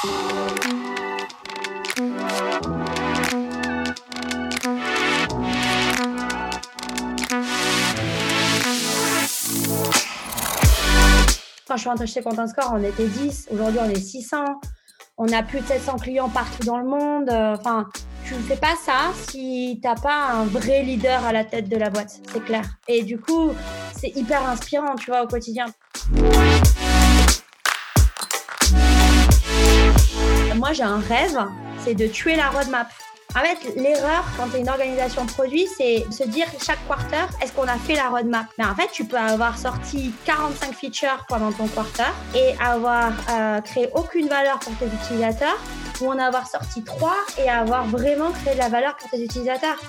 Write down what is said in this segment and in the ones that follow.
Quand je suis rentrée chez Content Score, on était 10. Aujourd'hui, on est 600. On a plus de 700 clients partout dans le monde. Enfin, tu ne fais pas ça si tu n'as pas un vrai leader à la tête de la boîte, c'est clair. Et du coup, c'est hyper inspirant, tu vois, au quotidien. Moi, j'ai un rêve, c'est de tuer la roadmap. En fait, l'erreur quand tu es une organisation produit, c'est se dire chaque quarter, est-ce qu'on a fait la roadmap? Mais en fait, tu peux avoir sorti 45 features pendant ton quarter et avoir euh, créé aucune valeur pour tes utilisateurs ou en avoir sorti 3 et avoir vraiment créé de la valeur pour tes utilisateurs.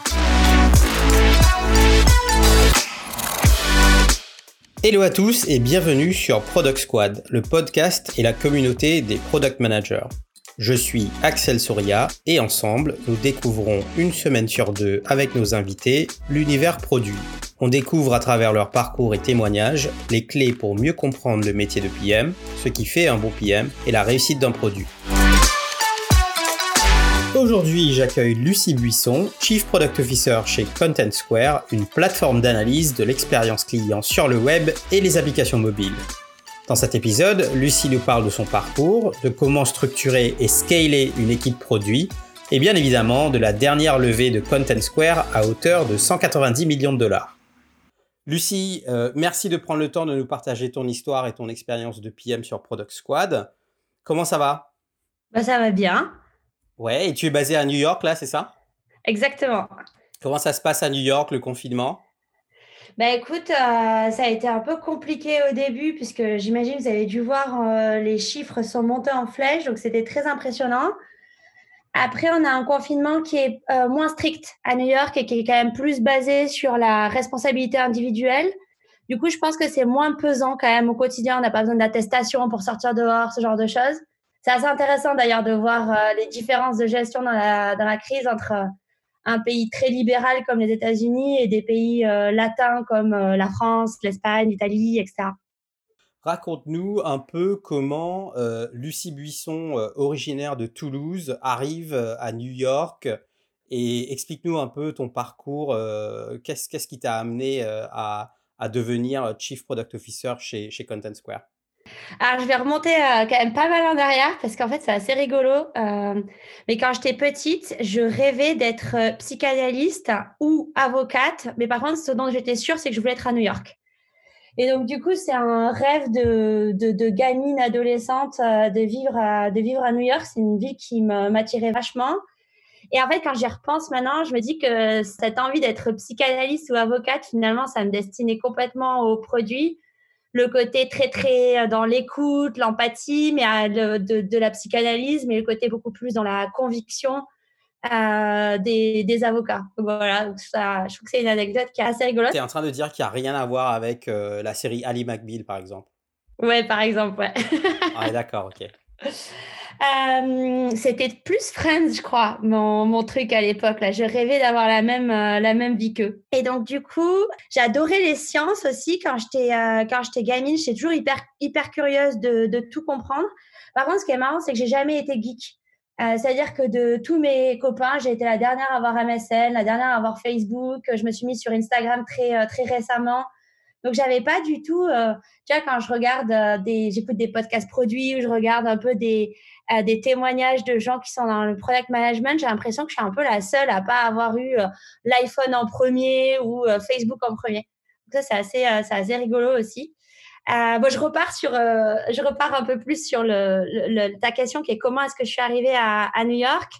Hello à tous et bienvenue sur Product Squad, le podcast et la communauté des product managers. Je suis Axel Soria et ensemble, nous découvrons une semaine sur deux avec nos invités l'univers produit. On découvre à travers leur parcours et témoignages les clés pour mieux comprendre le métier de PM, ce qui fait un bon PM et la réussite d'un produit. Aujourd'hui, j'accueille Lucie Buisson, Chief Product Officer chez Content Square, une plateforme d'analyse de l'expérience client sur le web et les applications mobiles. Dans cet épisode, Lucie nous parle de son parcours, de comment structurer et scaler une équipe produit, et bien évidemment de la dernière levée de Content Square à hauteur de 190 millions de dollars. Lucie, euh, merci de prendre le temps de nous partager ton histoire et ton expérience de PM sur Product Squad. Comment ça va? Bah, Ça va bien. Ouais, et tu es basé à New York là, c'est ça? Exactement. Comment ça se passe à New York, le confinement? Bah écoute, euh, ça a été un peu compliqué au début puisque j'imagine vous avez dû voir euh, les chiffres sont montés en flèche, donc c'était très impressionnant. Après, on a un confinement qui est euh, moins strict à New York et qui est quand même plus basé sur la responsabilité individuelle. Du coup, je pense que c'est moins pesant quand même au quotidien. On n'a pas besoin d'attestation pour sortir dehors, ce genre de choses. C'est assez intéressant d'ailleurs de voir les différences de gestion dans la, dans la crise entre un pays très libéral comme les États-Unis et des pays euh, latins comme euh, la France, l'Espagne, l'Italie, etc. Raconte-nous un peu comment euh, Lucie Buisson, originaire de Toulouse, arrive à New York et explique-nous un peu ton parcours. Qu'est-ce qui t'a amené à, devenir Chief Product Officer chez, chez Content Square? Alors, je vais remonter euh, quand même pas mal en arrière parce qu'en fait, c'est assez rigolo. Euh, mais quand j'étais petite, je rêvais d'être euh, psychanalyste ou avocate. Mais par contre, ce dont j'étais sûre, c'est que je voulais être à New York. Et donc, du coup, c'est un rêve de, gamine adolescente de, vivre à, de vivre à New York. C'est une ville qui m'attirait vachement. Et en fait, quand j'y repense maintenant, je me dis que cette envie d'être psychanalyste ou avocate, finalement, ça me destinait complètement au produit le côté très très euh, dans l'écoute, l'empathie, mais euh, de, la psychanalyse, mais le côté beaucoup plus dans la conviction euh, des, avocats. voilà, ça, je trouve que c'est une anecdote qui est assez rigolote. Tu es en train de dire qu'il n'y a rien à voir avec la série Ali McBeal, par exemple Ouais, par exemple, ouais. ah, d'accord, ok. Euh, c'était plus Friends, je crois, mon, mon truc à l'époque. Là, je rêvais d'avoir la même euh, la même vie qu'eux. Et donc du coup, j'adorais les sciences aussi quand j'étais euh, quand j'étais gamine. J'étais toujours hyper hyper curieuse de, de tout comprendre. Par contre, ce qui est marrant, c'est que j'ai jamais été geek. C'est-à-dire que de tous mes copains, j'ai été la dernière à avoir MSN, la dernière à avoir Facebook. Je me suis mise sur Instagram très très récemment. Donc, j'avais pas du tout, euh, tu vois, quand je regarde euh, des, j'écoute des podcasts produits ou je regarde un peu des, euh, des témoignages de gens qui sont dans le product management, j'ai l'impression que je suis un peu la seule à pas avoir eu l'iPhone en premier ou Facebook en premier. Donc, ça, c'est assez, c'est assez rigolo aussi. bon, je repars sur, je repars un peu plus sur le, le, ta question qui est comment est-ce que je suis arrivée à, à New York?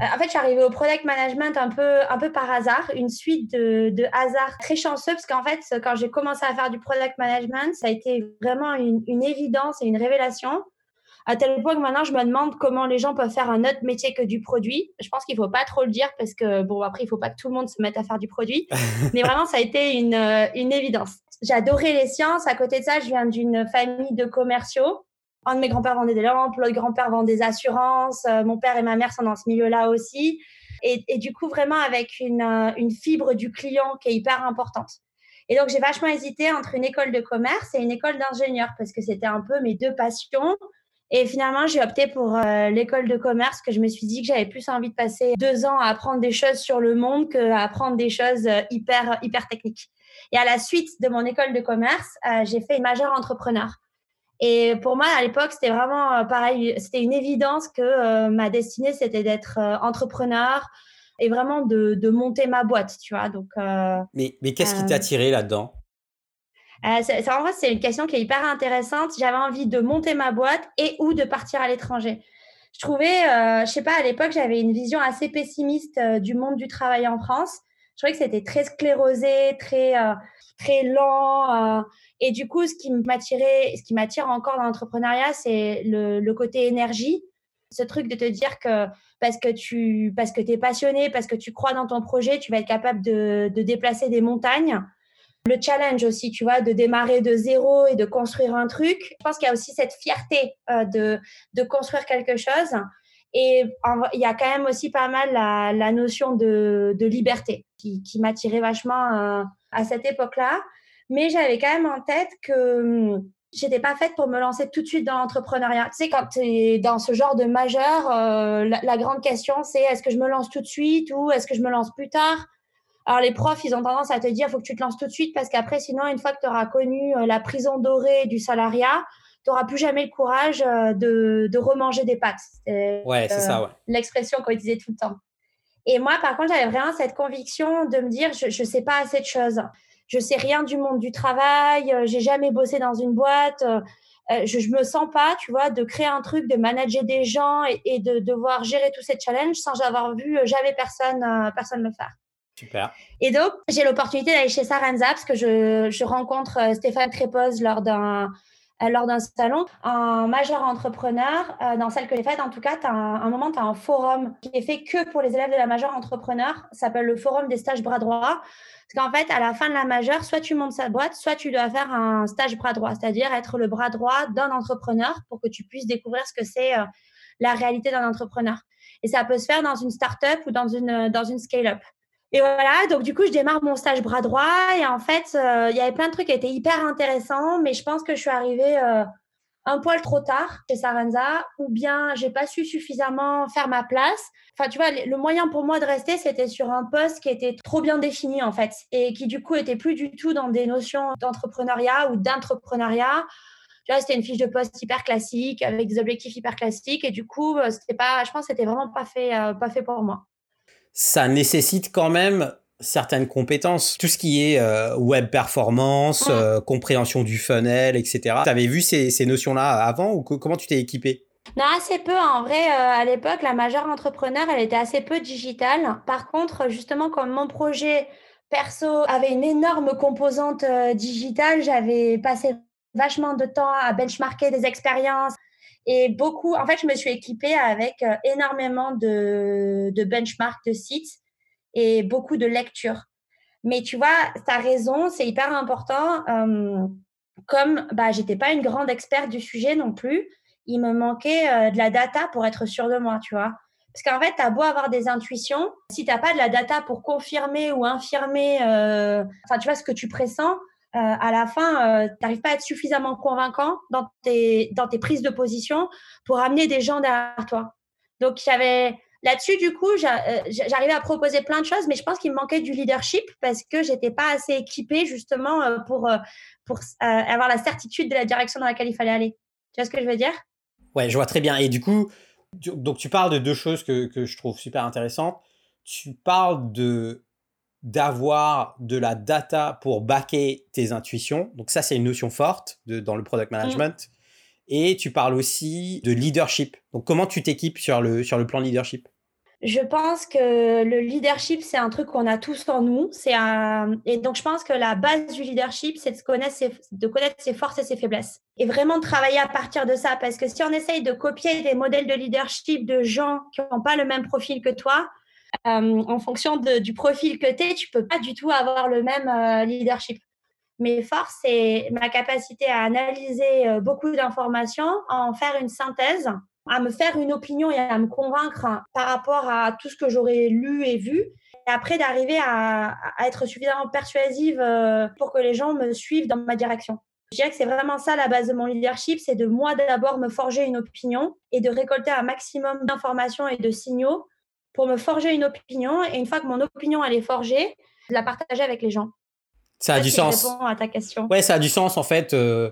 Euh, en fait, je suis arrivée au product management un peu, un peu par hasard, une suite de, de hasards très chanceux, parce qu'en fait, quand j'ai commencé à faire du product management, ça a été vraiment une, une évidence et une révélation, à tel point que maintenant, je me demande comment les gens peuvent faire un autre métier que du produit. Je pense qu'il faut pas trop le dire, parce que, bon, après, il faut pas que tout le monde se mette à faire du produit, mais vraiment, ça a été une, une évidence. J'adorais les sciences. À côté de ça, je viens d'une famille de commerciaux. Un de mes grands-pères vendait des lampes, l'autre grand-père vendait des assurances. Euh, mon père et ma mère sont dans ce milieu-là aussi. Et, et, du coup, vraiment avec une, euh, une fibre du client qui est hyper importante. Et donc, j'ai vachement hésité entre une école de commerce et une école d'ingénieur parce que c'était un peu mes deux passions. Et finalement, j'ai opté pour euh, l'école de commerce, que je me suis dit que j'avais plus envie de passer deux ans à apprendre des choses sur le monde qu'à apprendre des choses hyper, hyper techniques. Et à la suite de mon école de commerce, euh, j'ai fait une entrepreneur. Et pour moi, à l'époque, c'était vraiment pareil, c'était une évidence que ma destinée, c'était d'être entrepreneur et vraiment de, de, monter ma boîte, tu vois. Donc, mais mais qu'est-ce qui t'a attiré là-dedans? Euh, c'est, en vrai, c'est une question qui est hyper intéressante. J'avais envie de monter ma boîte et ou de partir à l'étranger. Je trouvais, euh, je sais pas, à l'époque, j'avais une vision assez pessimiste euh, du monde du travail en France. Je trouvais que c'était très sclérosé, très, euh, très lent. et du coup, ce qui m'attirait, ce qui m'attire encore dans l'entrepreneuriat, c'est le, le côté énergie. Ce truc de te dire que parce que tu parce que es passionné, parce que tu crois dans ton projet, tu vas être capable de, de déplacer des montagnes le challenge aussi, tu vois, de démarrer de zéro et de construire un truc. Je pense qu'il y a aussi cette fierté euh, de, de construire quelque chose. Et il y a quand même aussi pas mal la, notion de, liberté qui, qui m'attirait vachement euh, à cette époque-là. Mais j'avais quand même en tête que hum, j'étais pas faite pour me lancer tout de suite dans l'entrepreneuriat. Tu sais, quand tu es dans ce genre de majeur, euh, la, grande question, c'est est-ce que je me lance tout de suite ou est-ce que je me lance plus tard? Alors les profs, ils ont tendance à te dire, faut que tu te lances tout de suite parce qu'après, sinon, une fois que tu auras connu euh, la prison dorée du salariat, tu n'auras plus jamais le courage euh, de, de remanger des pâtes. Ouais, c'est ça, ouais. L'expression qu'on disait tout le temps. Et moi, par contre, j'avais vraiment cette conviction de me dire, je ne sais pas assez de choses. Je sais rien du monde du travail. Euh, j'ai jamais bossé dans une boîte. Je, je me sens pas, tu vois, de créer un truc, de manager des gens et, et de devoir gérer tous ces challenges sans avoir vu jamais personne, personne le faire. Super. Et donc, j'ai l'opportunité d'aller chez Sarenza parce que je, je rencontre euh, Stéphane Trépose lors d'un euh, lors d'un salon, un majeur entrepreneur, euh, dans celle que j'ai faite, en tout cas, tu un, un, moment, tu as un forum qui est fait que pour les élèves de la majeure entrepreneur. Ça s'appelle le forum des stages bras droit. Parce qu'en fait, à la fin de la majeure, soit tu montes sa boîte, soit tu dois faire un stage bras droit, c'est-à-dire être le bras droit d'un entrepreneur pour que tu puisses découvrir ce que c'est euh, la réalité d'un entrepreneur. Et ça peut se faire dans une start-up ou dans une, dans une scale-up. Et voilà, donc du coup, je démarre mon stage bras droit et en fait, euh, il y avait plein de trucs qui étaient hyper intéressants, mais je pense que je suis arrivée euh, un poil trop tard chez Sarenza ou bien j'ai pas su suffisamment faire ma place. Enfin, tu vois, le moyen pour moi de rester, c'était sur un poste qui était trop bien défini en fait et qui du coup était plus du tout dans des notions d'entrepreneuriat ou d'entrepreneuriat. Tu vois, c'était une fiche de poste hyper classique avec des objectifs hyper classiques et du coup, euh, c'était pas, je pense, c'était vraiment pas fait, pas fait pour moi ça nécessite quand même certaines compétences. Tout ce qui est euh, web performance, euh, compréhension du funnel, etc. Tu avais vu ces, ces notions-là avant ou comment tu t'es équipé? Non, assez peu. En vrai, euh, à l'époque, la majeure entrepreneur, elle était assez peu digitale. Par contre, justement, comme mon projet perso avait une énorme composante digitale, j'avais passé vachement de temps à benchmarker des expériences, et beaucoup, en fait, je me suis équipée avec euh, énormément de, benchmarks de sites et beaucoup de lectures. Mais tu vois, tu as raison, c'est hyper important. Euh, comme bah, j'étais pas une grande experte du sujet non plus, il me manquait euh, de la data pour être sûre de moi, tu vois. Parce qu'en fait, tu as beau avoir des intuitions, si tu n'as pas de la data pour confirmer ou infirmer, enfin, tu vois, ce que tu pressens, euh, à la fin, euh, tu n'arrives pas à être suffisamment convaincant dans tes, dans tes prises de position pour amener des gens derrière toi. Donc, là-dessus, du coup, euh, j'arrivais à proposer plein de choses, mais je pense qu'il me manquait du leadership parce que j'étais pas assez équipée justement pour, pour avoir la certitude de la direction dans laquelle il fallait aller. Tu vois ce que je veux dire? Ouais, je vois très bien. Et du coup, donc tu parles de deux choses que, que je trouve super intéressantes. Tu parles de d'avoir de la data pour backer tes intuitions. Donc ça, c'est une notion forte de, dans le product management. Mm. Et tu parles aussi de leadership. Donc comment tu t'équipes sur le, sur le plan leadership? Je pense que le leadership, c'est un truc qu'on a tous en nous. C'est un... Et donc, je pense que la base du leadership, c'est de connaître, ses... de connaître ses forces et ses faiblesses. Et vraiment travailler à partir de ça. Parce que si on essaye de copier des modèles de leadership de gens qui n'ont pas le même profil que toi, euh, en fonction du profil que tu es, tu peux pas du tout avoir le même euh, leadership. Mes forces, c'est ma capacité à analyser euh, beaucoup d'informations, à en faire une synthèse, à me faire une opinion et à me convaincre par rapport à tout ce que j'aurais lu et vu. Et après, d'arriver à, à, être suffisamment persuasive pour que les gens me suivent dans ma direction. Je dirais que c'est vraiment ça la base de mon leadership, c'est de moi d'abord me forger une opinion et de récolter un maximum d'informations et de signaux pour me forger une opinion. Et une fois que mon opinion elle est forgée, de la partager avec les gens. Ça a du sens. à ta question. Ouais, ça a du sens en fait. Euh,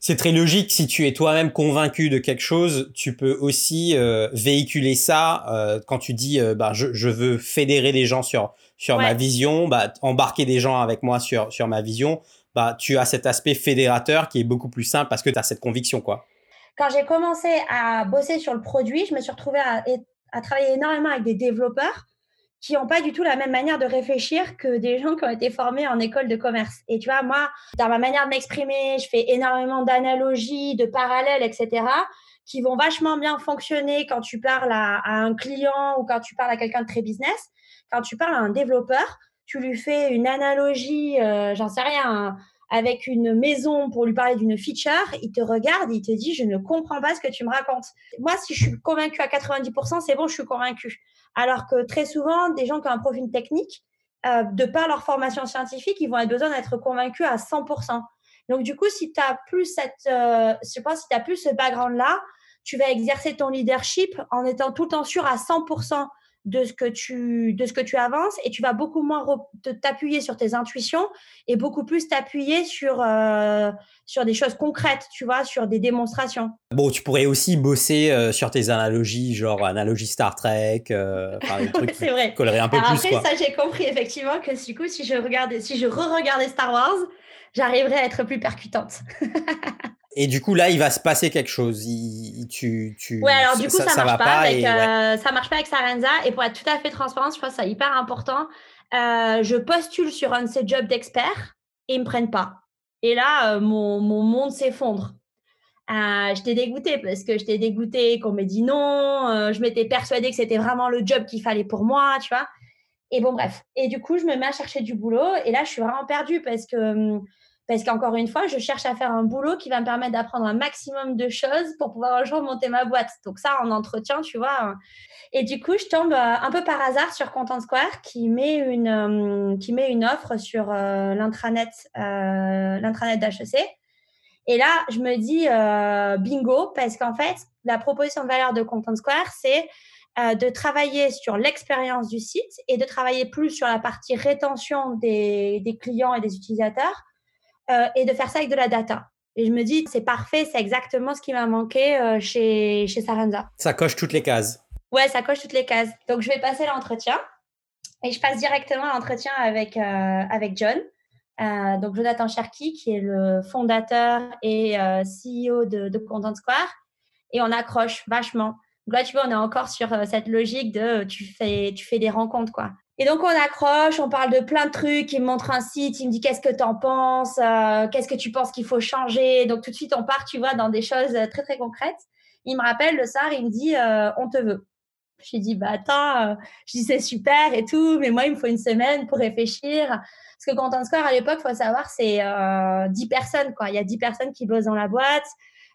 c'est très logique. Si tu es toi-même convaincu de quelque chose, tu peux aussi euh, véhiculer ça euh, quand tu dis bah, je, je, veux fédérer les gens sur sur ma vision, bah, embarquer des gens avec moi sur sur ma vision. Bah, tu as cet aspect fédérateur qui est beaucoup plus simple parce que tu as cette conviction quoi. Quand j'ai commencé à bosser sur le produit, je me suis retrouvée à, à travailler énormément avec des développeurs qui n'ont pas du tout la même manière de réfléchir que des gens qui ont été formés en école de commerce. Et tu vois, moi, dans ma manière de m'exprimer, je fais énormément d'analogies, de parallèles, etc., qui vont vachement bien fonctionner quand tu parles à, un client ou quand tu parles à quelqu'un de très business. Quand tu parles à un développeur, tu lui fais une analogie, euh, j'en sais rien, avec une maison pour lui parler d'une feature, il te regarde, il te dit, je ne comprends pas ce que tu me racontes. Moi, si je suis convaincu à 90%, c'est bon, je suis convaincu. Alors que très souvent, des gens qui ont un profil technique, euh, de par leur formation scientifique, ils vont avoir besoin d'être convaincus à 100%. Donc, du coup, si tu as plus cette, euh, je pense, si tu plus ce background-là, tu vas exercer ton leadership en étant tout le temps sûr à 100% de ce que tu de ce que tu avances et tu vas beaucoup moins t'appuyer sur tes intuitions et beaucoup plus t'appuyer sur euh, sur des choses concrètes tu vois sur des démonstrations. Bon tu pourrais aussi bosser euh, sur tes analogies genre analogie Star Trek euh, c'est vrai. un peu plus après ça j'ai compris effectivement que du coup si je regardais si je re-regardais Star Wars j'arriverais à être plus percutante. Et du coup, là, il va se passer quelque chose. Il, tu, tu, ouais, alors du coup, ça, ça, marche pas, avec, euh, ça marche pas avec Sarenza. Et pour être tout à fait transparente, je pense que c'est hyper important. Euh, je postule sur un de ces jobs d'expert et ils me prennent pas. Et là, euh, mon, mon, monde s'effondre. Euh, j'étais dégoûtée parce que j'étais dégoûtée qu'on m'ait dit non. je m'étais persuadée que c'était vraiment le job qu'il fallait pour moi, tu vois. Et bon, bref. Et du coup, je me mets à chercher du boulot. Et là, je suis vraiment perdue parce que hum, parce qu'encore une fois, je cherche à faire un boulot qui va me permettre d'apprendre un maximum de choses pour pouvoir un jour monter ma boîte. Donc ça, en entretien, tu vois. Hein. Et du coup, je tombe euh, un peu par hasard sur Content Square qui met une, euh, qui met une offre sur euh, l'intranet, l'intranet d'HEC. Et là, je me dis bingo, parce qu'en fait, la proposition de valeur de Content Square, c'est de travailler sur l'expérience du site et de travailler plus sur la partie rétention des, des clients et des utilisateurs euh, et de faire ça avec de la data. Et je me dis, c'est parfait, c'est exactement ce qui m'a manqué euh, chez, chez Sarenza. Ça coche toutes les cases. Ouais, ça coche toutes les cases. Donc, je vais passer l'entretien et je passe directement l'entretien avec, euh, avec John. donc, Jonathan Cherky, qui est le fondateur et CEO de, de, Content Square. Et on accroche vachement. Donc là, tu vois, on est encore sur cette logique de tu fais, tu fais des rencontres, quoi. Et donc, on accroche, on parle de plein de trucs. Il me montre un site, il me dit qu'est-ce que tu en penses, euh, qu'est-ce que tu penses qu'il faut changer? Donc, tout de suite, on part, tu vois, dans des choses très, très concrètes. Il me rappelle le soir, il me dit euh, on te veut. Je lui dis bah attends, euh, je dis c'est super et tout, mais moi, il me faut une semaine pour réfléchir. Parce que Content Score, à l'époque, il faut savoir, c'est 10 personnes, quoi. Il y a 10 personnes qui bossent dans la boîte.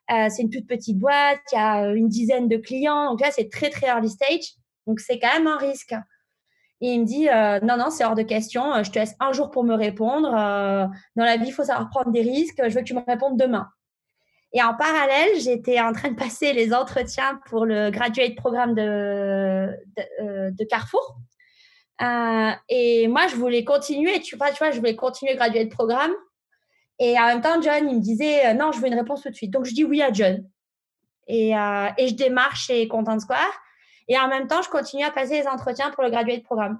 c'est une toute petite boîte, il y a une dizaine de clients. Donc là, c'est très, très early stage. Donc, c'est quand même un risque. Et il me dit euh, non, non, c'est hors de question. Euh, je te laisse un jour pour me répondre. Euh, dans la vie, il faut savoir prendre des risques. Je veux que tu me répondes demain. Et en parallèle, j'étais en train de passer les entretiens pour le graduate programme de, de, Carrefour. et moi, je voulais continuer. Tu vois, tu vois, je voulais continuer le graduate programme. Et en même temps, John, il me disait non, je veux une réponse tout de suite. Donc, je dis oui à John. Et, et je démarre chez Content Square. Et en même temps, je continue à passer les entretiens pour le graduate programme.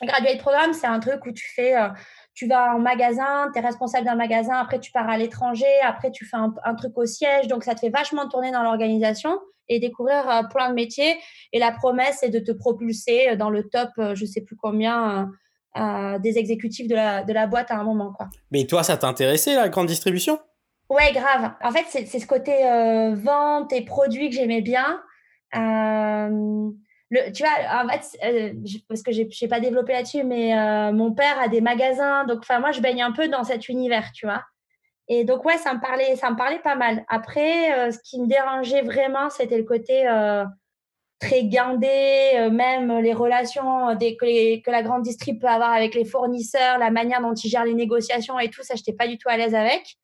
Le graduate programme, c'est un truc où tu fais, euh, tu vas en magasin, tu es responsable d'un magasin, après tu pars à l'étranger, après tu fais un, truc au siège. Donc, ça te fait vachement tourner dans l'organisation et découvrir euh, plein de métiers. Et la promesse, c'est de te propulser dans le top, euh, je sais plus combien, des exécutifs de la, de la boîte à un moment. Quoi. Mais toi, ça t'intéressait, la grande distribution? Ouais, grave. En fait, c'est ce côté vente et produits que j'aimais bien. Euh, le, tu vois, en fait, euh, parce que j'ai, n'ai pas développé là-dessus, mais euh, mon père a des magasins, donc moi je baigne un peu dans cet univers, tu vois. Et donc ouais, ça me parlait, ça me parlait pas mal. Après, ce qui me dérangeait vraiment, c'était le côté très guindé, même les relations que, la grande distrib peut avoir avec les fournisseurs, la manière dont ils gèrent les négociations et tout, ça, j'étais pas du tout à l'aise avec.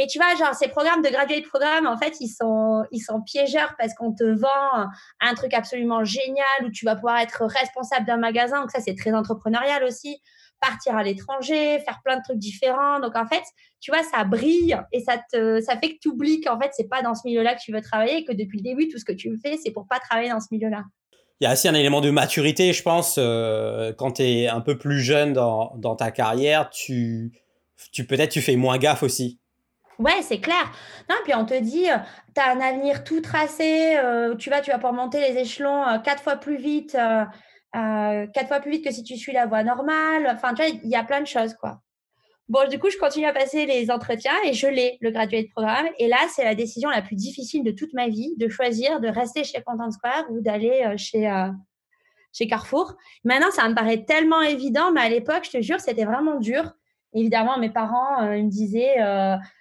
Mais tu vois, genre, ces programmes de graduate programme, en fait, ils sont, ils sont piégeurs parce qu'on te vend un truc absolument génial où tu vas pouvoir être responsable d'un magasin. Donc, ça, c'est très entrepreneurial aussi. Partir à l'étranger, faire plein de trucs différents. Donc, en fait, tu vois, ça brille et ça te, ça fait que tu oublies qu'en fait, c'est pas dans ce milieu-là que tu veux travailler et que depuis le début, tout ce que tu fais, c'est pour pas travailler dans ce milieu-là. Il y a aussi un élément de maturité, je pense, euh, quand tu es un peu plus jeune dans, dans ta carrière, tu, tu peut-être tu fais moins gaffe aussi. Ouais, c'est clair. Non, puis on te dit, euh, tu as un avenir tout tracé, euh, tu vas, tu vas pouvoir monter les échelons euh, quatre fois plus vite, quatre fois plus vite que si tu suis la voie normale. Enfin, tu vois, il y a plein de choses, quoi. Bon, du coup, je continue à passer les entretiens et je l'ai, le graduate programme. Et là, c'est la décision la plus difficile de toute ma vie, de choisir de rester chez Content Square ou d'aller chez, chez Carrefour. Maintenant, ça me paraît tellement évident, mais à l'époque, je te jure, c'était vraiment dur. Évidemment, mes parents, ils me disaient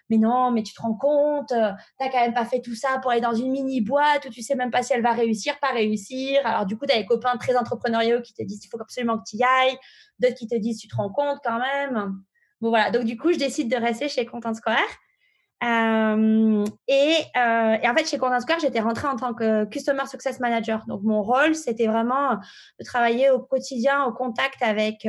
mais non, mais tu te rends compte, euh, tu n'as quand même pas fait tout ça pour aller dans une mini boîte où tu sais même pas si elle va réussir, pas réussir. Alors du coup, tu as des copains très entrepreneuriaux qui te disent il faut absolument que tu y ailles, d'autres qui te disent tu te rends compte quand même. Bon voilà, donc du coup, je décide de rester chez Content Square. Euh, et, euh, et, en fait, chez Content Square, j'étais rentrée en tant que Customer Success Manager. Donc, mon rôle, c'était vraiment de travailler au quotidien, au contact avec,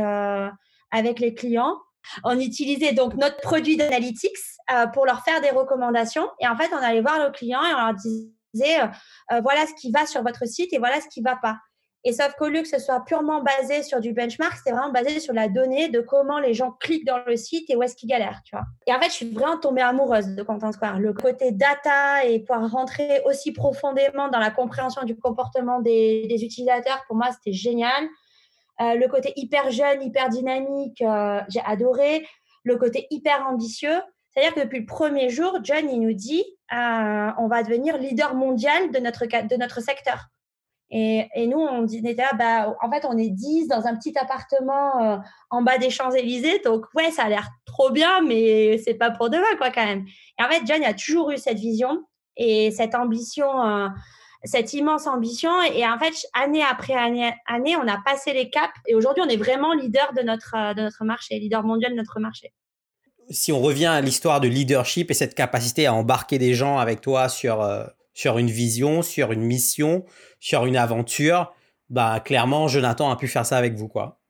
avec les clients on utilisait donc notre produit d'analytics euh, pour leur faire des recommandations. Et en fait, on allait voir nos clients et on leur disait euh, euh, voilà ce qui va sur votre site et voilà ce qui va pas. Et sauf qu'au lieu que ce soit purement basé sur du benchmark, c'était vraiment basé sur la donnée de comment les gens cliquent dans le site et où est-ce qu'ils galèrent. Et en fait, je suis vraiment tombée amoureuse de Content Square. Le côté data et pouvoir rentrer aussi profondément dans la compréhension du comportement des utilisateurs, pour moi, c'était génial. Euh, le côté hyper jeune, hyper dynamique, euh, j'ai adoré. Le côté hyper ambitieux. C'est-à-dire que depuis le premier jour, John, il nous dit, euh, on va devenir leader mondial de notre, de notre secteur. Et, et nous, on était là, bah, en fait, on est 10 dans un petit appartement en bas des Champs-Élysées. Donc, ouais, ça a l'air trop bien, mais c'est pas pour demain, quoi, quand même. Et en fait, John a toujours eu cette vision et cette ambition cette immense ambition. Et en fait, année après année, année on a passé les caps. Et aujourd'hui, on est vraiment leader de notre, euh, de notre marché, leader mondial de notre marché. Si on revient à l'histoire de leadership et cette capacité à embarquer des gens avec toi sur, euh, sur une vision, sur une mission, sur une aventure, bah clairement, Jonathan a pu faire ça avec vous, quoi.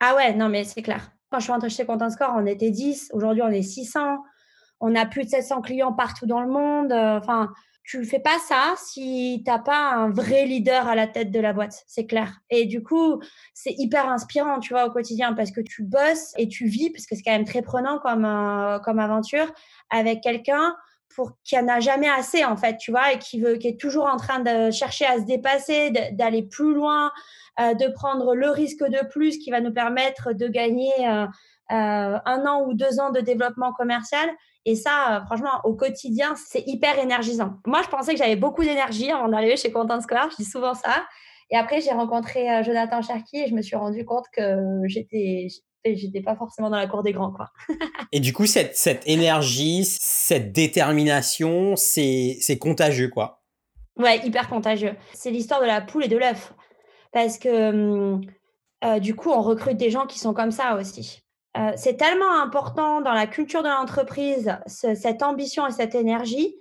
Ah ouais, non, mais c'est clair. Quand je suis rentrée chez Content Score, on était 10. Aujourd'hui, on est 600. On a plus de 700 clients partout dans le monde. Euh, enfin, tu fais pas ça si t'as pas un vrai leader à la tête de la boîte, c'est clair. Et du coup, c'est hyper inspirant, tu vois, au quotidien parce que tu bosses et tu vis, parce que c'est quand même très prenant comme euh, comme aventure, avec quelqu'un pour qui en a jamais assez en fait, tu vois, et qui veut, qui est toujours en train de chercher à se dépasser, d'aller plus loin, euh, de prendre le risque de plus qui va nous permettre de gagner euh, un an ou deux ans de développement commercial. Et ça, euh, franchement, au quotidien, c'est hyper énergisant. Moi, je pensais que j'avais beaucoup d'énergie avant d'arriver chez Content Square. Je dis souvent ça. Et après, j'ai rencontré euh, Jonathan Cherki et je me suis rendu compte que j'étais j'étais pas forcément dans la cour des grands quoi. et du coup cette, cette énergie, cette détermination, c'est c'est contagieux quoi. Ouais, hyper contagieux. C'est l'histoire de la poule et de l'œuf parce que hum, euh, du coup, on recrute des gens qui sont comme ça aussi. Euh, c'est tellement important dans la culture de l'entreprise, cette ambition et cette énergie.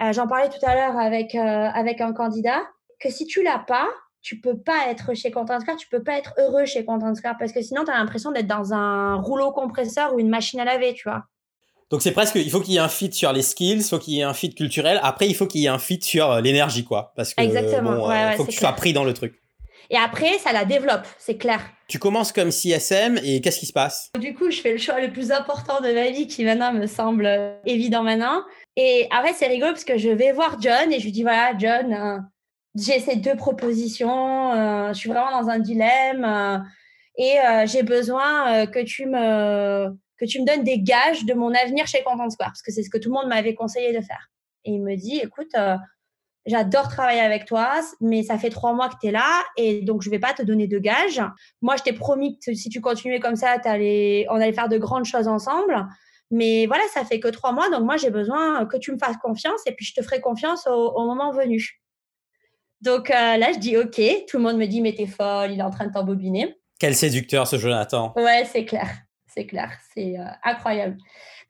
Euh, j'en parlais tout à l'heure avec, euh, avec un candidat, que si tu l'as pas, tu peux pas être chez Content Square, tu peux pas être heureux chez Content Square parce que sinon tu as l'impression d'être dans un rouleau compresseur ou une machine à laver, tu vois. Donc c'est presque, il faut qu'il y ait un fit sur les skills, il faut qu'il y ait un fit culturel. Après, il faut qu'il y ait un fit sur l'énergie, quoi. Parce que Exactement. il faut que tu sois pris dans le truc. Et après, ça la développe, c'est clair. Tu commences comme CSM et qu'est-ce qui se passe? Du coup, je fais le choix le plus important de ma vie qui maintenant me semble évident maintenant. Et fait, c'est rigolo parce que je vais voir John et je lui dis voilà, John, euh, j'ai ces deux propositions, euh, je suis vraiment dans un dilemme euh, et j'ai besoin que tu me que tu me donnes des gages de mon avenir chez Content Square parce que c'est ce que tout le monde m'avait conseillé de faire. Et il me dit écoute, J'adore travailler avec toi, mais ça fait trois mois que tu es là et donc je vais pas te donner de gages. Moi, je t'ai promis que si tu continuais comme ça, allais, on allait faire de grandes choses ensemble. Mais voilà, ça fait que trois mois, donc moi, j'ai besoin que tu me fasses confiance et puis je te ferai confiance au, moment venu. Donc euh, là, je dis OK. Tout le monde me dit, mais t'es folle, il est en train de t'embobiner. Quel séducteur ce Jonathan. Ouais, c'est clair. c'est clair, c'est euh, incroyable.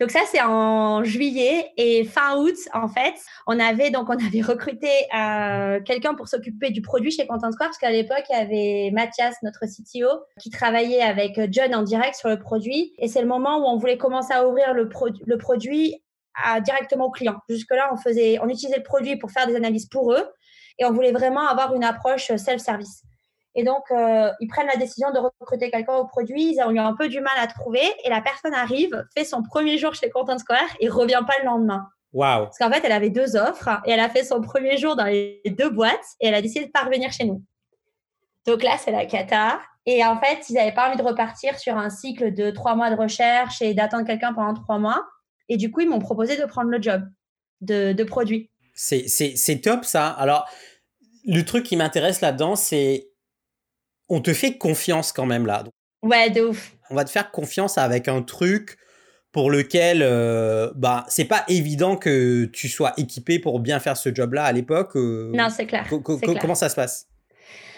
Donc ça, c'est en juillet et fin août, en fait, on avait donc on avait recruté euh, quelqu'un pour s'occuper du produit chez Content Square parce qu'à l'époque, il y avait Mathias, notre CTO, qui travaillait avec John en direct sur le produit. Et c'est le moment où on voulait commencer à ouvrir le, le produit directement aux clients. Jusque-là, on faisait, on utilisait le produit pour faire des analyses pour eux et on voulait vraiment avoir une approche self-service. Et donc, euh, ils prennent la décision de recruter quelqu'un au produit. Ils ont eu un peu du mal à trouver. Et la personne arrive, fait son premier jour chez Content Square et revient pas le lendemain. Wow. Parce qu'en fait, elle avait deux offres et elle a fait son premier jour dans les deux boîtes et elle a décidé de pas revenir chez nous. Donc là, c'est la cata. Et en fait, ils n'avaient pas envie de repartir sur un cycle de trois mois de recherche et d'attendre quelqu'un pendant trois mois. Et du coup, ils m'ont proposé de prendre le job de, de produit. C'est top ça. Alors, le truc qui m'intéresse là-dedans, c'est on te fait confiance quand même là. Ouais, de ouf. On va te faire confiance avec un truc pour lequel euh, bah c'est pas évident que tu sois équipé pour bien faire ce job-là à l'époque. Euh, non, c'est clair, Comment ça se passe?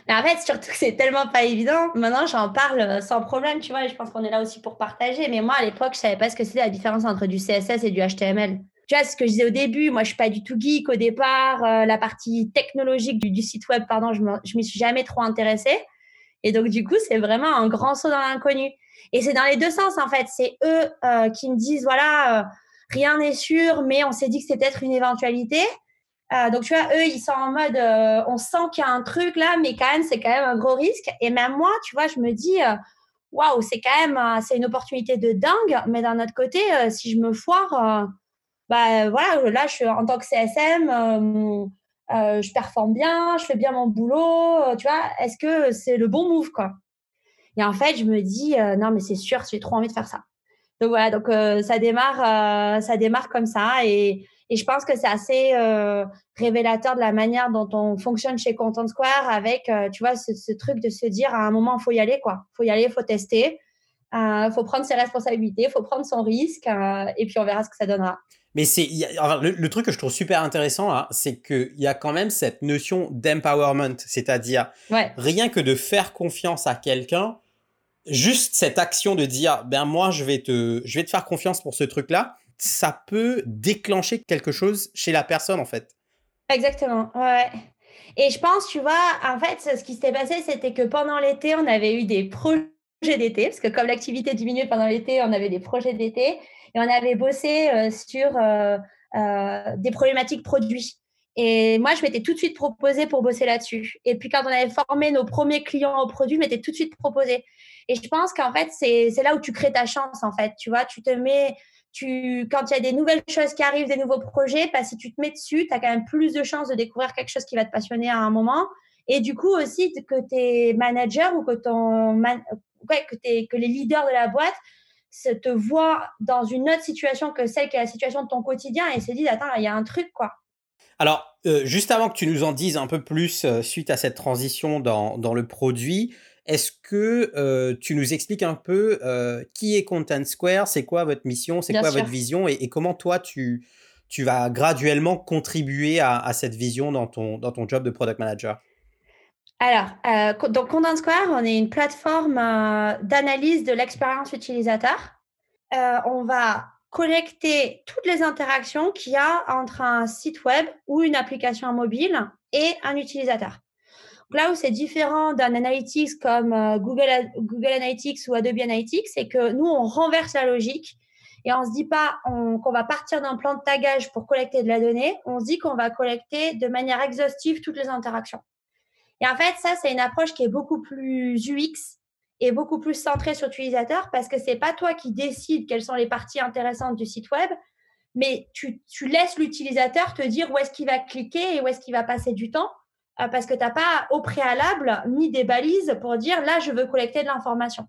Mais en fait, surtout que c'est tellement pas évident. Maintenant, j'en parle euh, sans problème, tu vois. Et je pense qu'on est là aussi pour partager. Mais moi, à l'époque, je savais pas ce que c'était la différence entre du CSS et du HTML. Tu vois, ce que je disais au début, moi, je suis pas du tout geek au départ. la partie technologique du, site web, pardon, je m'y suis jamais trop intéressée. Et donc, du coup, c'est vraiment un grand saut dans l'inconnu. Et c'est dans les deux sens, en fait. C'est eux euh, qui me disent, voilà, euh, rien n'est sûr, mais on s'est dit que c'était peut-être une éventualité. Euh, donc, tu vois, eux, ils sont en mode, on sent qu'il y a un truc là, mais quand même, c'est quand même un gros risque. Et même moi, tu vois, je me dis, waouh, c'est quand même, c'est une opportunité de dingue. Mais d'un autre côté, si je me foire, bah voilà, là, je suis en tant que CSM, euh, je performe bien, je fais bien mon boulot, euh, tu vois, est-ce que c'est le bon move, quoi? Et en fait, je me dis, euh, non, mais c'est sûr, j'ai trop envie de faire ça. Donc voilà, donc ça démarre, ça démarre comme ça, et, et je pense que c'est assez révélateur de la manière dont on fonctionne chez Content Square, avec, tu vois, ce, ce, truc de se dire, à un moment, faut y aller, quoi. Faut y aller, faut tester, faut prendre ses responsabilités, il faut prendre son risque, et puis on verra ce que ça donnera. Mais c'est le, truc que je trouve super intéressant là, c'est qu'il y a quand même cette notion d'empowerment, c'est-à-dire rien que de faire confiance à quelqu'un, juste cette action de dire ben moi je vais te je vais te faire confiance pour ce truc-là, ça peut déclencher quelque chose chez la personne en fait. Exactement. Ouais. Et je pense, tu vois, en fait, ce qui s'est passé, c'était que pendant l'été, on avait eu des projets d'été, parce que comme l'activité diminuait pendant l'été, on avait des projets d'été et on avait bossé euh, sur euh, euh, des problématiques produits. Et moi, je m'étais tout de suite proposée pour bosser là-dessus. Et puis, quand on avait formé nos premiers clients au produit, je m'étais tout de suite proposée. Et je pense qu'en fait, c'est là où tu crées ta chance, en fait. Tu vois, tu te mets, tu, quand il y a des nouvelles choses qui arrivent, des nouveaux projets, bah, si tu te mets dessus, tu as quand même plus de chances de découvrir quelque chose qui va te passionner à un moment. Et du coup, aussi, que tes managers ou que, ton que, que les leaders de la boîte te voient dans une autre situation que celle qui est la situation de ton quotidien et se disent attends il y a un truc quoi. Alors euh, juste avant que tu nous en dises un peu plus euh, suite à cette transition dans, dans le produit, est-ce que euh, tu nous expliques un peu qui est Content Square, c'est quoi votre mission, c'est quoi votre vision? Et, comment toi tu, tu vas graduellement contribuer à, à, cette vision dans ton, dans ton job de product manager? Alors, euh, donc Content Square, on est une plateforme euh, d'analyse de l'expérience utilisateur. Euh, on va collecter toutes les interactions qu'il y a entre un site web ou une application mobile et un utilisateur. Là où c'est différent d'un analytics comme Google, Google Analytics ou Adobe Analytics, c'est que nous, on renverse la logique et on ne se dit pas qu'on va partir d'un plan de tagage pour collecter de la donnée, on se dit qu'on va collecter de manière exhaustive toutes les interactions. Et en fait, ça, c'est une approche qui est beaucoup plus UX et beaucoup plus centrée sur l'utilisateur parce que c'est pas toi qui décides quelles sont les parties intéressantes du site web, mais tu, laisses l'utilisateur te dire où est-ce qu'il va cliquer et où est-ce qu'il va passer du temps euh, parce que tu n'as pas au préalable mis des balises pour dire là, je veux collecter de l'information.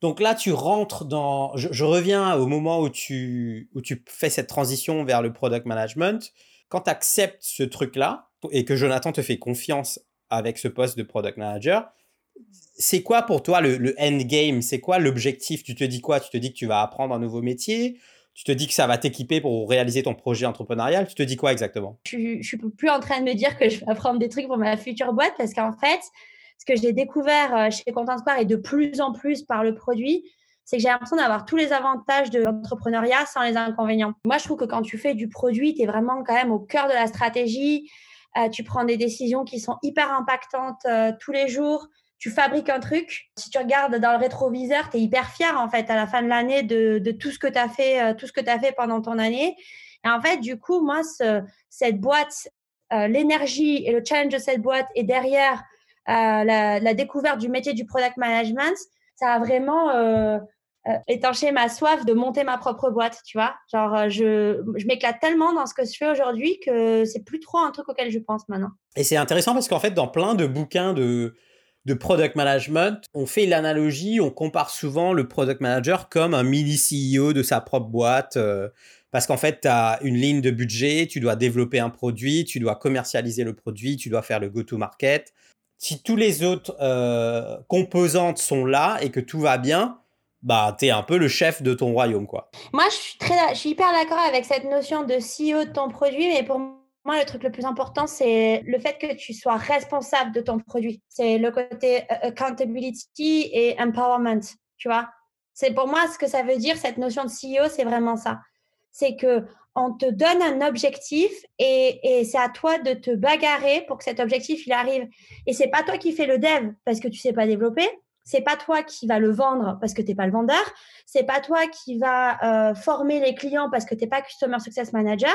Donc là, tu rentres dans. Je, je, reviens au moment où tu, où tu fais cette transition vers le product management. Quand tu acceptes ce truc-là et que Jonathan te fait confiance avec ce poste de product manager. C'est quoi pour toi le, le endgame C'est quoi l'objectif? Tu te dis quoi? Tu te dis que tu vas apprendre un nouveau métier? Tu te dis que ça va t'équiper pour réaliser ton projet entrepreneurial? Tu te dis quoi exactement? Je ne suis plus en train de me dire que je vais apprendre des trucs pour ma future boîte parce qu'en fait, ce que j'ai découvert euh, chez Content Square et de plus en plus par le produit, c'est que j'ai l'impression d'avoir tous les avantages de l'entrepreneuriat sans les inconvénients. Moi, je trouve que quand tu fais du produit, tu es vraiment quand même au cœur de la stratégie. Euh, tu prends des décisions qui sont hyper impactantes euh, tous les jours. Tu fabriques un truc. Si tu regardes dans le rétroviseur, tu es hyper fier en fait à la fin de l'année de, de, tout ce que tu as fait, euh, tout ce que tu fait pendant ton année. Et en fait, du coup, moi, ce, cette boîte, l'énergie et le challenge de cette boîte et derrière la, la, découverte du métier du product management, ça a vraiment euh, étancher ma soif de monter ma propre boîte, tu vois. Genre, euh, je, je m'éclate tellement dans ce que je fais aujourd'hui que c'est plus trop un truc auquel je pense maintenant. Et c'est intéressant parce qu'en fait, dans plein de bouquins de, de product management, on fait l'analogie, on compare souvent le product manager comme un mini CEO de sa propre boîte. Euh, parce qu'en fait, tu as une ligne de budget, tu dois développer un produit, tu dois commercialiser le produit, tu dois faire le go-to-market. Si tous les autres composantes sont là et que tout va bien, bah, tu es un peu le chef de ton royaume, quoi. Moi, je suis, très, je suis hyper d'accord avec cette notion de CEO de ton produit, mais pour moi, le truc le plus important, c'est le fait que tu sois responsable de ton produit. C'est le côté euh, accountability et empowerment, tu vois. C'est pour moi ce que ça veut dire, cette notion de CEO, c'est vraiment ça. C'est que on te donne un objectif et, et c'est à toi de te bagarrer pour que cet objectif il arrive. Et c'est pas toi qui fais le dev parce que tu sais pas développer, c'est pas toi qui va le vendre parce que tu n'es pas le vendeur. C'est pas toi qui va euh, former les clients parce que tu n'es pas Customer Success Manager.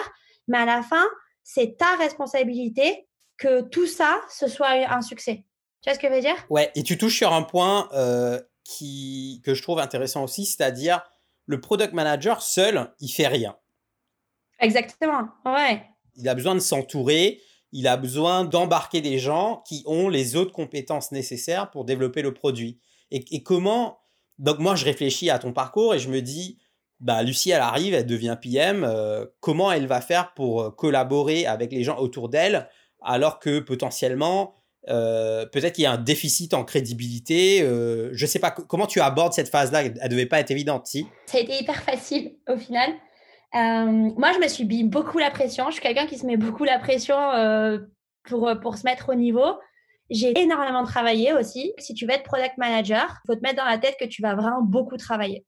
Mais à la fin, c'est ta responsabilité que tout ça, ce soit un succès. Tu vois ce que je veux dire? Ouais, et tu touches sur un point euh, qui, que je trouve intéressant aussi, c'est-à-dire le product manager seul, il fait rien. Exactement, ouais. Il a besoin de s'entourer il a besoin d'embarquer des gens qui ont les autres compétences nécessaires pour développer le produit. Et, comment Donc moi, je réfléchis à ton parcours et je me dis, bah, Lucie, elle arrive, elle devient PM. Euh, comment elle va faire pour euh, collaborer avec les gens autour d'elle alors que potentiellement, euh, peut-être qu'il y a un déficit en crédibilité. je ne sais pas comment tu abordes cette phase-là? Elle devait pas être évidente, si? Ça a été hyper facile au final. Euh, moi, je me suis mis beaucoup la pression. Je suis quelqu'un qui se met beaucoup la pression euh, pour, euh, pour se mettre au niveau. J'ai énormément travaillé aussi. Si tu veux être product manager, il faut te mettre dans la tête que tu vas vraiment beaucoup travailler.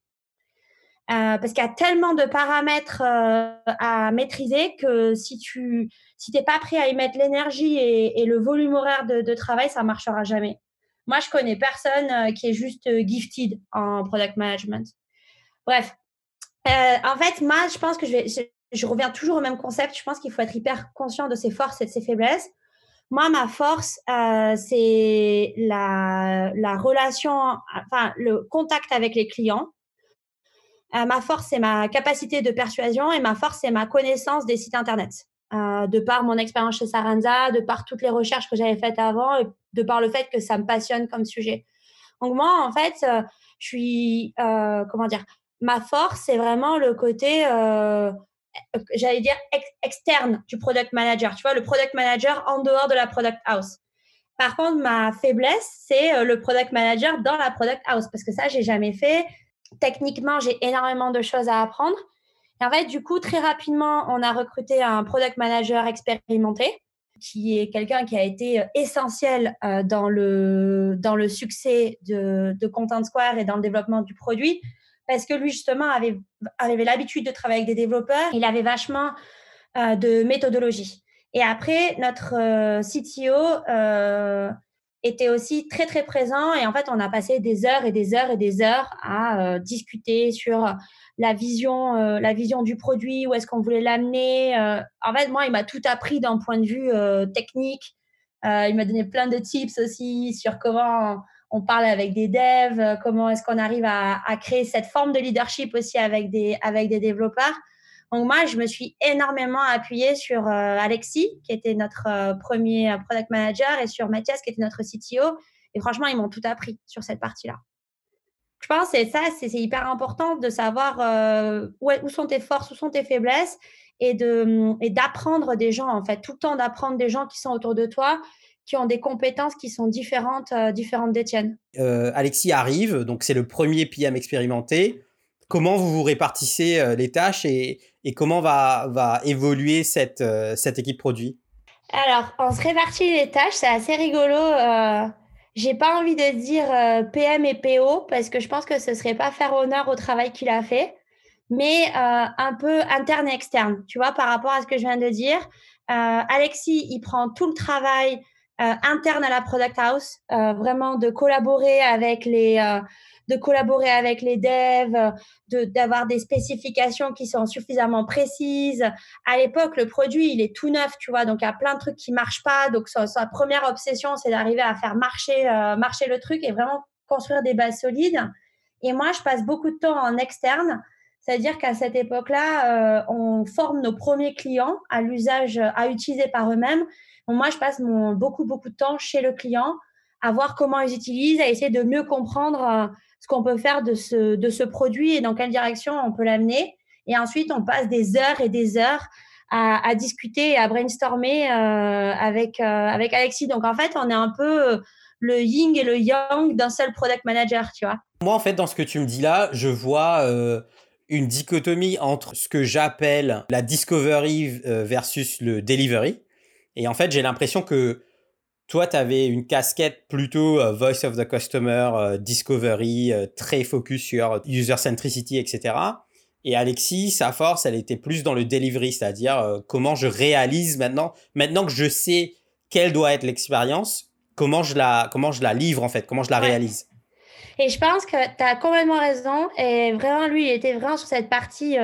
Parce qu'il y a tellement de paramètres à maîtriser que si tu si pas prêt à y mettre l'énergie et, le volume horaire de, travail, ça marchera jamais. Moi, je connais personne qui est juste gifted en product management. Bref, euh, en fait, moi, je pense que je, reviens toujours au même concept. Je pense qu'il faut être hyper conscient de ses forces et de ses faiblesses. Moi, ma force, euh, c'est la, la relation, enfin, le contact avec les clients. Euh, ma force, c'est ma capacité de persuasion et ma force, c'est ma connaissance des sites Internet. De par mon expérience chez Saranza, de par toutes les recherches que j'avais faites avant, et de par le fait que ça me passionne comme sujet. Donc moi, en fait, je suis, comment dire, ma force, c'est vraiment le côté, euh, j'allais dire, externe du product manager. Tu vois, le product manager en dehors de la product house. Par contre, ma faiblesse, c'est euh, le product manager dans la product house, parce que ça, j'ai jamais fait. Techniquement, j'ai énormément de choses à apprendre. Et en fait, du coup, très rapidement, on a recruté un product manager expérimenté, qui est quelqu'un qui a été euh, essentiel dans, le, dans le succès de, de Content Square et dans le développement du produit parce que lui, justement, avait, avait l'habitude de travailler avec des développeurs. Il avait vachement euh, de méthodologie. Et après, notre euh, CTO euh, était aussi très, très présent. Et en fait, on a passé des heures et des heures et des heures à discuter sur la vision, la vision du produit, où est-ce qu'on voulait l'amener. en fait, moi, il m'a tout appris d'un point de vue technique. il m'a donné plein de tips aussi sur comment on parle avec des devs, euh, comment est-ce qu'on arrive à, créer cette forme de leadership aussi avec des, avec des développeurs. Donc moi, je me suis énormément appuyée sur euh, Alexis, qui était notre euh, premier product manager, et sur Mathias, qui était notre CTO. Et franchement, ils m'ont tout appris sur cette partie-là. Je pense que ça, c'est hyper important de savoir où, où, sont tes forces, où sont tes faiblesses, et d'apprendre des gens, en fait, tout le temps d'apprendre des gens qui sont autour de toi qui ont des compétences qui sont différentes, euh, différentes des tiennes. Euh, Alexis arrive, donc c'est le premier PM expérimenté. Comment vous vous répartissez euh, les tâches et, et, comment va, va évoluer cette, cette équipe produit? Alors, on se répartit les tâches, c'est assez rigolo. j'ai pas envie de dire euh, PM et PO parce que je pense que ce serait pas faire honneur au travail qu'il a fait, mais euh, un peu interne et externe, tu vois, par rapport à ce que je viens de dire. Euh, Alexis, il prend tout le travail interne à la product house, vraiment de collaborer avec les de collaborer avec les devs, d'avoir des spécifications qui sont suffisamment précises. À l'époque, le produit, il est tout neuf, tu vois, donc il y a plein de trucs qui marchent pas. Donc sa, première obsession, c'est d'arriver à faire marcher, euh, marcher le truc et vraiment construire des bases solides. Et moi, je passe beaucoup de temps en externe. C'est-à-dire qu'à cette époque-là, euh, on forme nos premiers clients à l'usage, à utiliser par eux-mêmes. Moi, je passe beaucoup, beaucoup de temps chez le client à voir comment ils utilisent, à essayer de mieux comprendre euh, ce qu'on peut faire de ce, de ce produit et dans quelle direction on peut l'amener. Et ensuite, on passe des heures et des heures à, discuter et à brainstormer euh, avec, euh, avec Alexis. Donc, en fait, on est un peu le yin et le yang d'un seul product manager, tu vois. Moi, en fait, dans ce que tu me dis là, je vois une dichotomie entre ce que j'appelle la discovery versus le delivery. Et en fait, j'ai l'impression que toi, tu avais une casquette plutôt euh, Voice of the Customer, euh, Discovery, euh, très focus sur User Centricity, etc. Et Alexis, sa force, elle était plus dans le delivery, c'est-à-dire comment je réalise maintenant, maintenant que je sais quelle doit être l'expérience, comment je la, comment je la livre en fait, comment je la réalise. Et je pense que tu as complètement raison. Et vraiment, lui, il était vraiment sur cette partie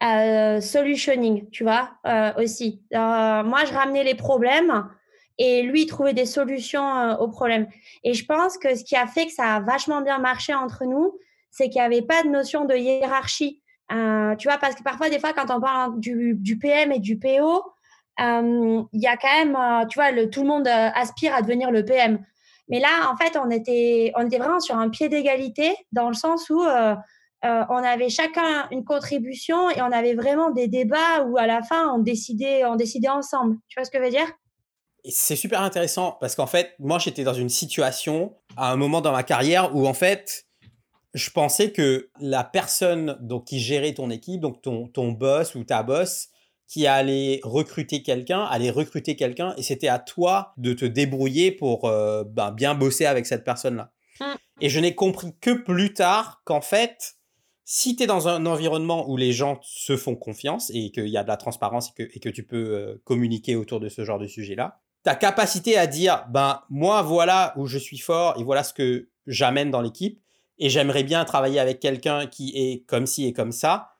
solutioning, tu vois, aussi. moi, je ramenais les problèmes et lui trouver des solutions euh, aux problèmes. Et je pense que ce qui a fait que ça a vachement bien marché entre nous, c'est qu'il n'y avait pas de notion de hiérarchie. Euh, tu vois, parce que parfois, des fois, quand on parle du, PM et du PO, euh, il y a quand même, euh, tu vois, tout le monde euh, aspire à devenir le PM. Mais là, en fait, on était, on était vraiment sur un pied d'égalité dans le sens où on avait chacun une contribution et on avait vraiment des débats où à la fin, on décidait, on décidait ensemble. Tu vois ce que je veux dire? C'est super intéressant parce qu'en fait, moi, j'étais dans une situation à un moment dans ma carrière où en fait, je pensais que la personne donc, qui gérait ton équipe, donc ton, ton boss ou ta boss, qui allait recruter quelqu'un, allait recruter quelqu'un et c'était à toi de te débrouiller pour euh, ben, bien bosser avec cette personne-là. Mmh. Et je n'ai compris que plus tard qu'en fait, si tu es dans un environnement où les gens se font confiance et qu'il y a de la transparence et que, et que tu peux euh, communiquer autour de ce genre de sujet-là, ta capacité à dire, ben, moi, voilà où je suis fort et voilà ce que j'amène dans l'équipe et j'aimerais bien travailler avec quelqu'un qui est comme ci et comme ça,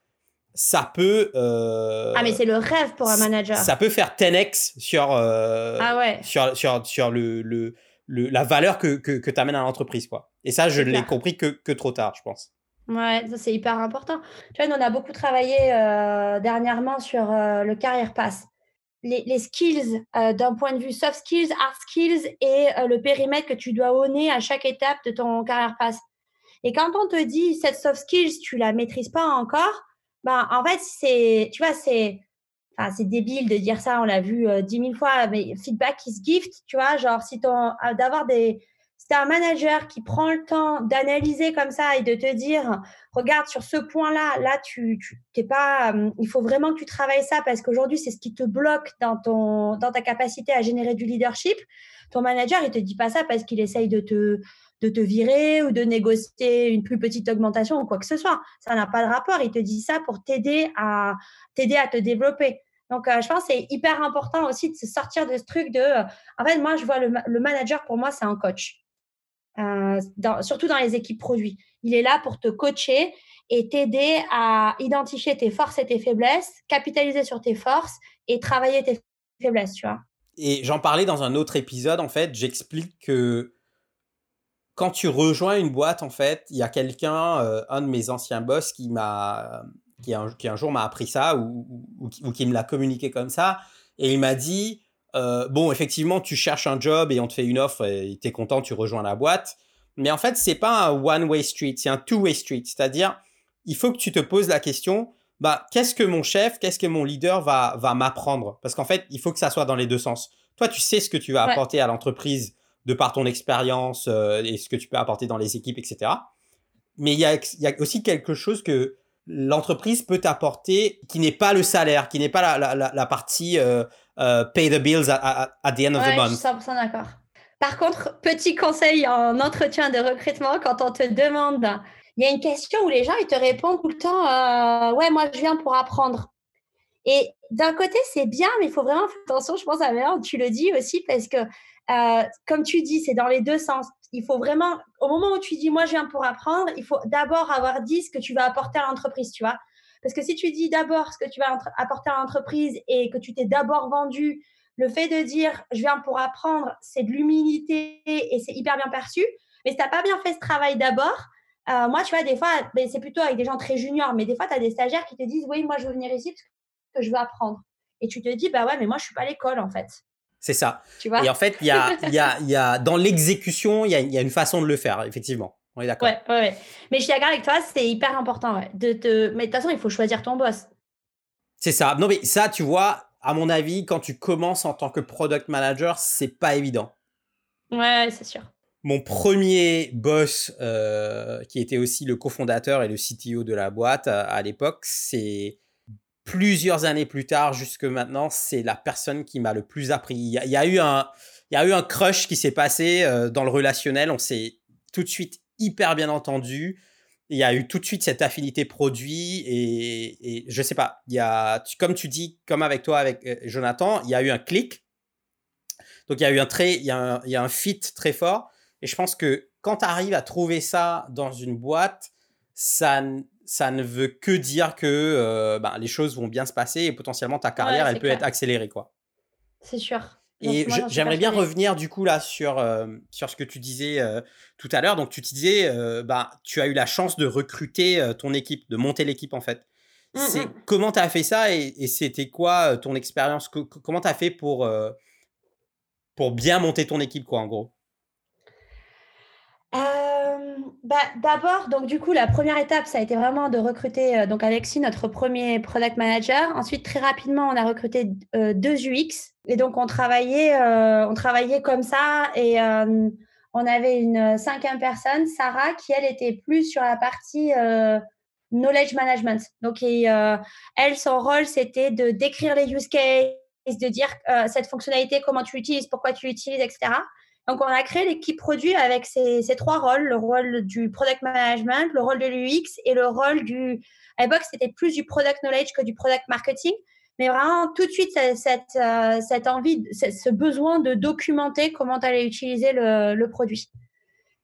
ça peut. Euh, ah, mais c'est le rêve pour un manager. Ça peut faire 10x sur, euh, ah ouais. sur, sur, sur le, le, la valeur que, que, que tu amènes à l'entreprise. Quoi. Et ça, je ne l'ai compris que, que trop tard, je pense. Ouais, ça c'est hyper important. Tu vois, nous, on a beaucoup travaillé euh, dernièrement sur le carrière pass les, skills euh, d'un point de vue soft skills, hard skills et euh, le périmètre que tu dois honner à chaque étape de ton carrière pass. Et quand on te dit cette soft skills, tu la maîtrises pas encore, ben en fait c'est, tu vois, c'est, enfin c'est débile de dire ça, on l'a vu euh, dix mille fois, mais feedback is gift, tu vois, genre si ton, d'avoir des c'est un manager qui prend le temps d'analyser comme ça et de te dire, regarde sur ce point-là, là, tu, tu t'es pas, euh, il faut vraiment que tu travailles ça parce qu'aujourd'hui, c'est ce qui te bloque dans ton, dans ta capacité à générer du leadership. Ton manager, il te dit pas ça parce qu'il essaye de te, de te virer ou de négocier une plus petite augmentation ou quoi que ce soit. Ça n'a pas de rapport. Il te dit ça pour t'aider à, t'aider à te développer. Donc, euh, je pense que c'est hyper important aussi de se sortir de ce truc de. en fait, moi, je vois le, le manager, pour moi, c'est un coach. Euh, surtout dans les équipes produits. Il est là pour te coacher et t'aider à identifier tes forces et tes faiblesses, capitaliser sur tes forces et travailler tes faiblesses, tu vois. Et j'en parlais dans un autre épisode, en fait, j'explique que quand tu rejoins une boîte, en fait, il y a quelqu'un, euh, un de mes anciens boss qui m'a, qui un, jour m'a appris ça ou, ou qui me l'a communiqué comme ça, et il m'a dit, euh, bon, effectivement, tu cherches un job et on te fait une offre et tu es content, tu rejoins la boîte. Mais en fait, c'est pas un one-way street, c'est un two-way street. C'est-à-dire, il faut que tu te poses la question, bah, qu'est-ce que mon chef, qu'est-ce que mon leader va, va m'apprendre? Parce qu'en fait, il faut que ça soit dans les deux sens. Toi, tu sais ce que tu vas apporter à l'entreprise de par ton expérience euh, et ce que tu peux apporter dans les équipes, etc. Mais il y a, y a aussi quelque chose que l'entreprise peut t'apporter qui n'est pas le salaire, qui n'est pas la, la, la, partie euh, euh, pay the bills at, the end of the month. Je suis 100% d'accord. Par contre, petit conseil en entretien de recrutement, quand on te demande, il y a une question où les gens ils te répondent tout le temps, euh, ouais, moi je viens pour apprendre. Et d'un côté, c'est bien, mais il faut vraiment faire attention, je pense, à l'air, tu le dis aussi, parce que, euh, comme tu dis, c'est dans les deux sens. Il faut vraiment, au moment où tu dis, moi, je viens pour apprendre, il faut d'abord avoir dit ce que tu vas apporter à l'entreprise, tu vois. Parce que si tu dis d'abord ce que tu vas apporter à l'entreprise et que tu t'es d'abord vendu, le fait de dire, je viens pour apprendre, c'est de l'humilité et c'est hyper bien perçu. Mais si tu n'as pas bien fait ce travail d'abord, euh, moi, tu vois, des fois, ben, c'est plutôt avec des gens très juniors, mais des fois, tu as des stagiaires qui te disent, oui, moi, je veux venir ici parce que je veux apprendre. Et tu te dis, bah ouais, mais moi, je suis pas à l'école, en fait. C'est ça. Tu vois? Et en fait, il y a, y, a, y a, dans l'exécution, il y a, y a, une façon de le faire, effectivement. On est d'accord. Ouais, ouais, Mais je suis d'accord avec toi, c'est hyper important. De te... Mais de toute façon, il faut choisir ton boss. C'est ça. Non, mais ça, tu vois, à mon avis, quand tu commences en tant que product manager, c'est pas évident. Ouais, c'est sûr. Mon premier boss, euh, qui était aussi le cofondateur et le CTO de la boîte à, à l'époque, c'est plusieurs années plus tard, jusque maintenant, c'est la personne qui m'a le plus appris. Il y, a, eu un, il y a eu un crush qui s'est passé euh, dans le relationnel. On s'est tout de suite hyper bien entendu. Il y a eu tout de suite cette affinité produit et, et je sais pas. Il y a, comme tu dis, comme avec toi, avec euh, Jonathan, il y a eu un clic. Donc il y a eu un très, il y a un, il y a un fit très fort. Et je pense que quand tu arrives à trouver ça dans une boîte, ça, ça ne veut que dire que euh, bah, les choses vont bien se passer et potentiellement ta carrière, elle peut être accélérée. quoi. C'est sûr. Et j'aimerais bien revenir du coup là sur, euh, sur ce que tu disais euh, tout à l'heure. Donc tu disais, bah, tu as eu la chance de recruter ton équipe, de monter l'équipe en fait. Mmh. Comment tu as fait ça et, et c'était quoi ton expérience? Comment tu as fait pour, pour bien monter ton équipe quoi en gros? Bah, D'abord, donc du coup, la première étape, ça a été vraiment de recruter euh, donc Alexis, notre premier product manager. Ensuite, très rapidement, on a recruté euh, deux UX. Et donc, on travaillait, euh, on travaillait comme ça. Et on avait une cinquième personne, Sarah, qui, elle, était plus sur la partie knowledge management. Donc, elle, son rôle, c'était de décrire les use cases, de dire cette fonctionnalité, comment tu l'utilises, pourquoi tu l'utilises, etc. Donc, on a créé l'équipe produit avec ces, trois rôles, le rôle du product management, le rôle de l'UX et le rôle du... À l'époque, c'était plus du product knowledge que du product marketing. Mais vraiment, tout de suite, cette, euh, envie, ce besoin de documenter comment tu utiliser le, produit.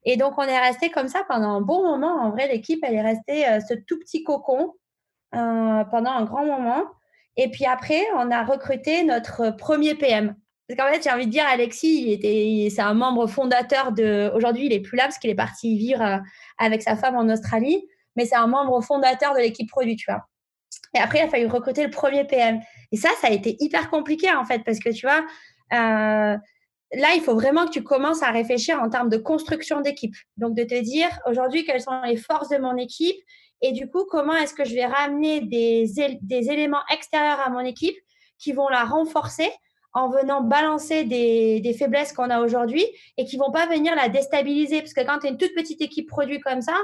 Et donc, on est resté comme ça pendant un bon moment. En vrai, l'équipe, elle est restée euh, ce tout petit cocon euh, pendant un grand moment. Et puis après, on a recruté notre premier PM. Parce qu'en fait, j'ai envie de dire, Alexis, était, c'est un membre fondateur de. Aujourd'hui, il est plus là parce qu'il est parti vivre euh, avec sa femme en Australie, mais c'est un membre fondateur de l'équipe produit, tu vois. Et après, il a fallu recruter le premier PM. Et ça, ça a été hyper compliqué en fait, parce que tu vois, euh, là, il faut vraiment que tu commences à réfléchir en termes de construction d'équipe. Donc, de te dire aujourd'hui quelles sont les forces de mon équipe et du coup, comment est-ce que je vais ramener des éléments extérieurs à mon équipe qui vont la renforcer en venant balancer des, faiblesses qu'on a aujourd'hui et qui vont pas venir la déstabiliser. Parce que quand tu es une toute petite équipe produit comme ça,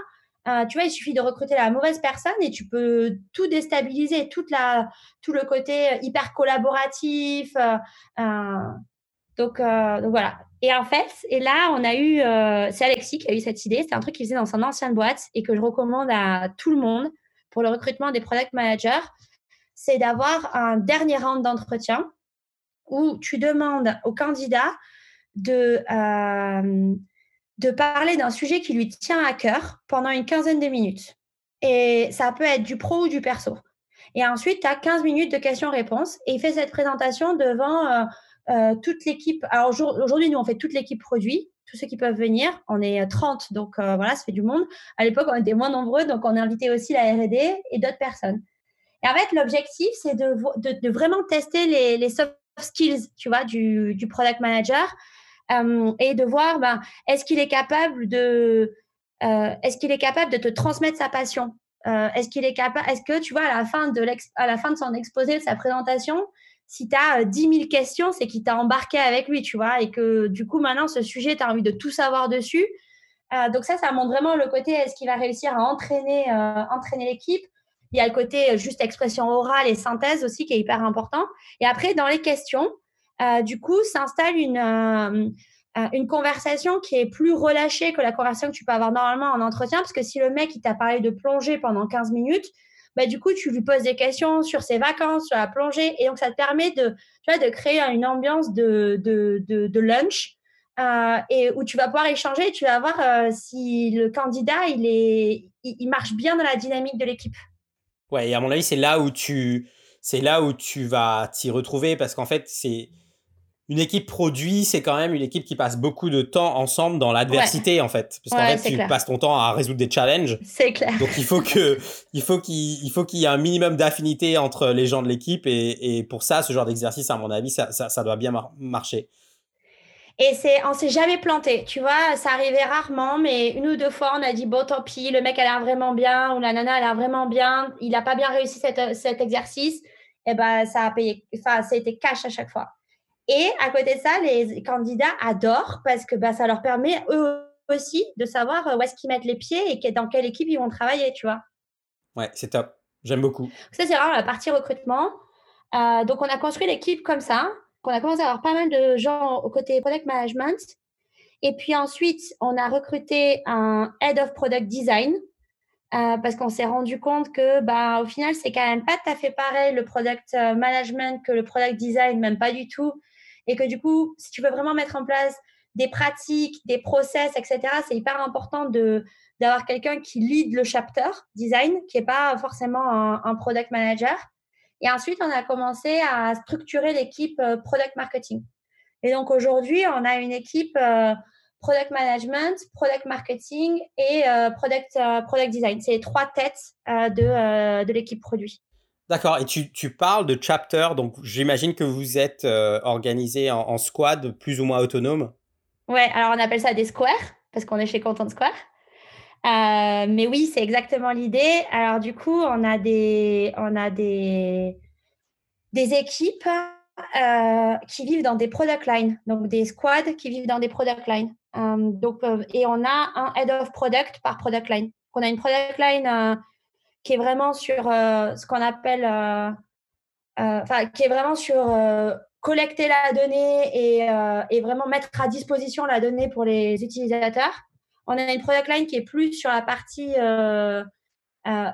euh, tu vois, il suffit de recruter la mauvaise personne et tu peux tout déstabiliser, toute la, tout le côté hyper collaboratif. Euh, euh, donc, donc, voilà. Et en fait, et là, on a eu, c'est Alexis qui a eu cette idée. C'est un truc qu'il faisait dans son ancienne boîte et que je recommande à tout le monde pour le recrutement des product managers. C'est d'avoir un dernier round d'entretien où tu demandes au candidat de, euh, de parler d'un sujet qui lui tient à cœur pendant une quinzaine de minutes. Et ça peut être du pro ou du perso. Et ensuite, tu as 15 minutes de questions-réponses et il fait cette présentation devant euh, euh, toute l'équipe. Alors aujourd'hui, nous, on fait toute l'équipe produit, tous ceux qui peuvent venir. On est 30, donc voilà, ça fait du monde. À l'époque, on était moins nombreux, donc on a invité aussi la RD et d'autres personnes. Et en fait, l'objectif, c'est de, de, vraiment tester les, les soft skills, tu vois, du, du product manager euh, et de voir, ben, est-ce qu'il est capable de, euh, est-ce qu'il est capable de te transmettre sa passion? Euh, Est-ce qu'il est capable, est-ce que tu vois à la fin de à la fin de son exposé, de sa présentation, si tu as 10 000 questions, c'est qu'il t'a embarqué avec lui, tu vois, et que du coup maintenant ce sujet, tu as envie de tout savoir dessus. donc ça, ça montre vraiment le côté est-ce qu'il va réussir à entraîner, entraîner l'équipe il y a le côté euh, juste expression orale et synthèse aussi qui est hyper important. Et après, dans les questions, euh, du coup, s'installe une, euh, une conversation qui est plus relâchée que la conversation que tu peux avoir normalement en entretien, parce que si le mec il t'a parlé de plongée pendant 15 minutes, bah, du coup, tu lui poses des questions sur ses vacances, sur la plongée. Et donc, ça te permet de, de créer une ambiance de, de, de, lunch et où tu vas pouvoir échanger tu vas voir si le candidat, il, est, il, marche bien dans la dynamique de l'équipe. Ouais, et à mon avis, c'est là où tu, c'est là où tu vas t'y retrouver parce qu'en fait, c'est une équipe produit, c'est quand même une équipe qui passe beaucoup de temps ensemble dans l'adversité en fait, parce qu'en fait tu passes ton temps à résoudre des challenges. C'est clair. Donc il faut que il faut qu'il faut qu'il y ait un minimum d'affinité entre les gens de l'équipe et, et, pour ça ce genre d'exercice à mon avis ça, ça, ça doit bien marcher. Et c'est, on s'est jamais planté, tu vois, ça arrivait rarement, mais une ou deux fois, on a dit, bon, tant pis, le mec a l'air vraiment bien, ou la nana a l'air vraiment bien, il n'a pas bien réussi cet, cet exercice, et ben, ça a payé, enfin, ça a été cash à chaque fois. Et à côté de ça, les candidats adorent parce que bah, ça leur permet eux aussi de savoir euh, où est-ce qu'ils mettent les pieds et dans quelle équipe ils vont travailler, tu vois. Ouais, c'est top. J'aime beaucoup. Ça, c'est vraiment la partie recrutement. Euh, donc, on a construit l'équipe comme ça. On a commencé à avoir pas mal de gens au côté product management. Et puis ensuite, on a recruté un head of product design euh, parce qu'on s'est rendu compte que, bah, au final, c'est quand même pas tout à fait pareil le product management que le product design, même pas du tout et que du coup, si tu veux vraiment mettre en place des pratiques, des process, etc., c'est hyper important de d'avoir quelqu'un qui lead le chapter design, qui n'est pas forcément un, product manager. Et ensuite, on a commencé à structurer l'équipe euh, product marketing. Et donc aujourd'hui, on a une équipe euh, product management, product marketing et euh, product, product design. C'est les trois têtes de, de l'équipe produit. D'accord, et tu, tu, parles de chapter, donc j'imagine que vous êtes organisé en, squad plus ou moins autonome. Ouais, alors on appelle ça des squares, parce qu'on est chez Content Square. Euh, mais oui, c'est exactement l'idée. Alors du coup, on a des, on a des, des équipes euh, qui vivent dans des product lines, donc des squads qui vivent dans des product lines. donc, et on a un head of product par product line. On a une product line qui est vraiment sur euh, ce qu'on appelle, euh, euh, enfin, qui est vraiment sur collecter la donnée et, vraiment mettre à disposition la donnée pour les utilisateurs. On a une product line qui est plus sur la partie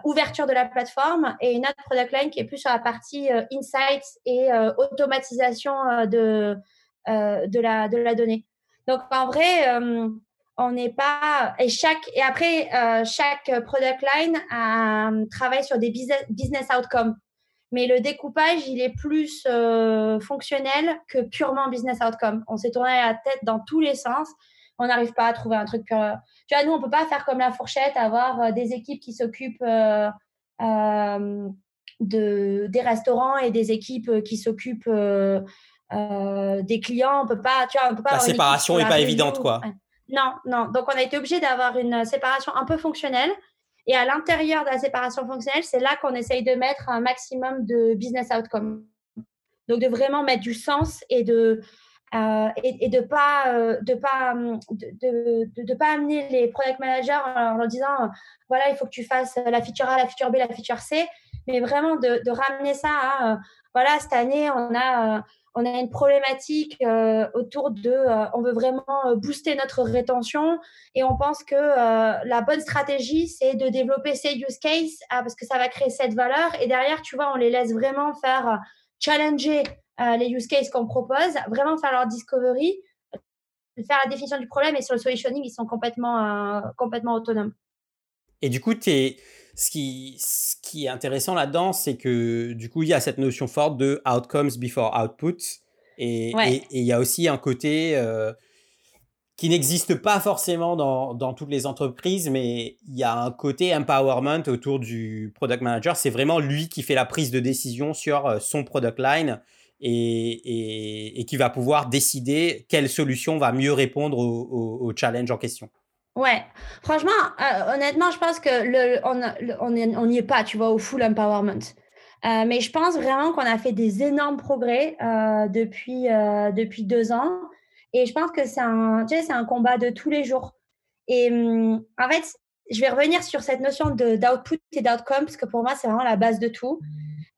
ouverture de la plateforme et une autre product line qui est plus sur la partie insights et automatisation de, de, la, de la donnée. Donc en vrai, on n'est pas et chaque et après euh, chaque product line euh, travaille sur des business, outcomes. Mais le découpage il est plus euh, fonctionnel que purement business outcome. On s'est tourné la tête dans tous les sens on n'arrive pas à trouver un truc pur tu vois nous on peut pas faire comme la fourchette avoir des équipes qui s'occupent de des restaurants et des équipes qui s'occupent des clients on peut pas tu vois on peut pas la séparation n'est pas évidente quoi non, non. Donc, on a été obligé d'avoir une séparation un peu fonctionnelle. Et à l'intérieur de la séparation fonctionnelle, c'est là qu'on essaye de mettre un maximum de business outcome. Donc, de vraiment mettre du sens et de euh, et, de pas euh, de pas de, de, pas amener les product managers en leur disant voilà il faut que tu fasses la feature A, la feature B, la feature C, mais vraiment de, de ramener ça à euh, voilà cette année on a on a une problématique euh, autour de, euh, on veut vraiment euh, booster notre rétention et on pense que la bonne stratégie, c'est de développer ces use cases ah, parce que ça va créer cette valeur. Et derrière, tu vois, on les laisse vraiment faire challenger les use cases qu'on propose, vraiment faire leur discovery, faire la définition du problème et sur le solutioning, ils sont complètement, complètement autonomes. Et du coup, es ce qui, ce qui est intéressant là-dedans, c'est que du coup, il y a cette notion forte de outcomes before outputs. Et il y a aussi un côté euh, qui n'existe pas forcément dans, dans, toutes les entreprises, mais il y a un côté empowerment autour du product manager. C'est vraiment lui qui fait la prise de décision sur euh, son product line et, qui va pouvoir décider quelle solution va mieux répondre au, au challenge en question. Ouais, franchement, euh, honnêtement, je pense que on n'y est pas, tu vois, au full empowerment. Euh, mais je pense vraiment qu'on a fait des énormes progrès euh, depuis, depuis deux ans. Et je pense que c'est un, tu sais, un combat de tous les jours. Et hum, en fait, je vais revenir sur cette notion d'output et d'outcome, parce que pour moi, c'est vraiment la base de tout.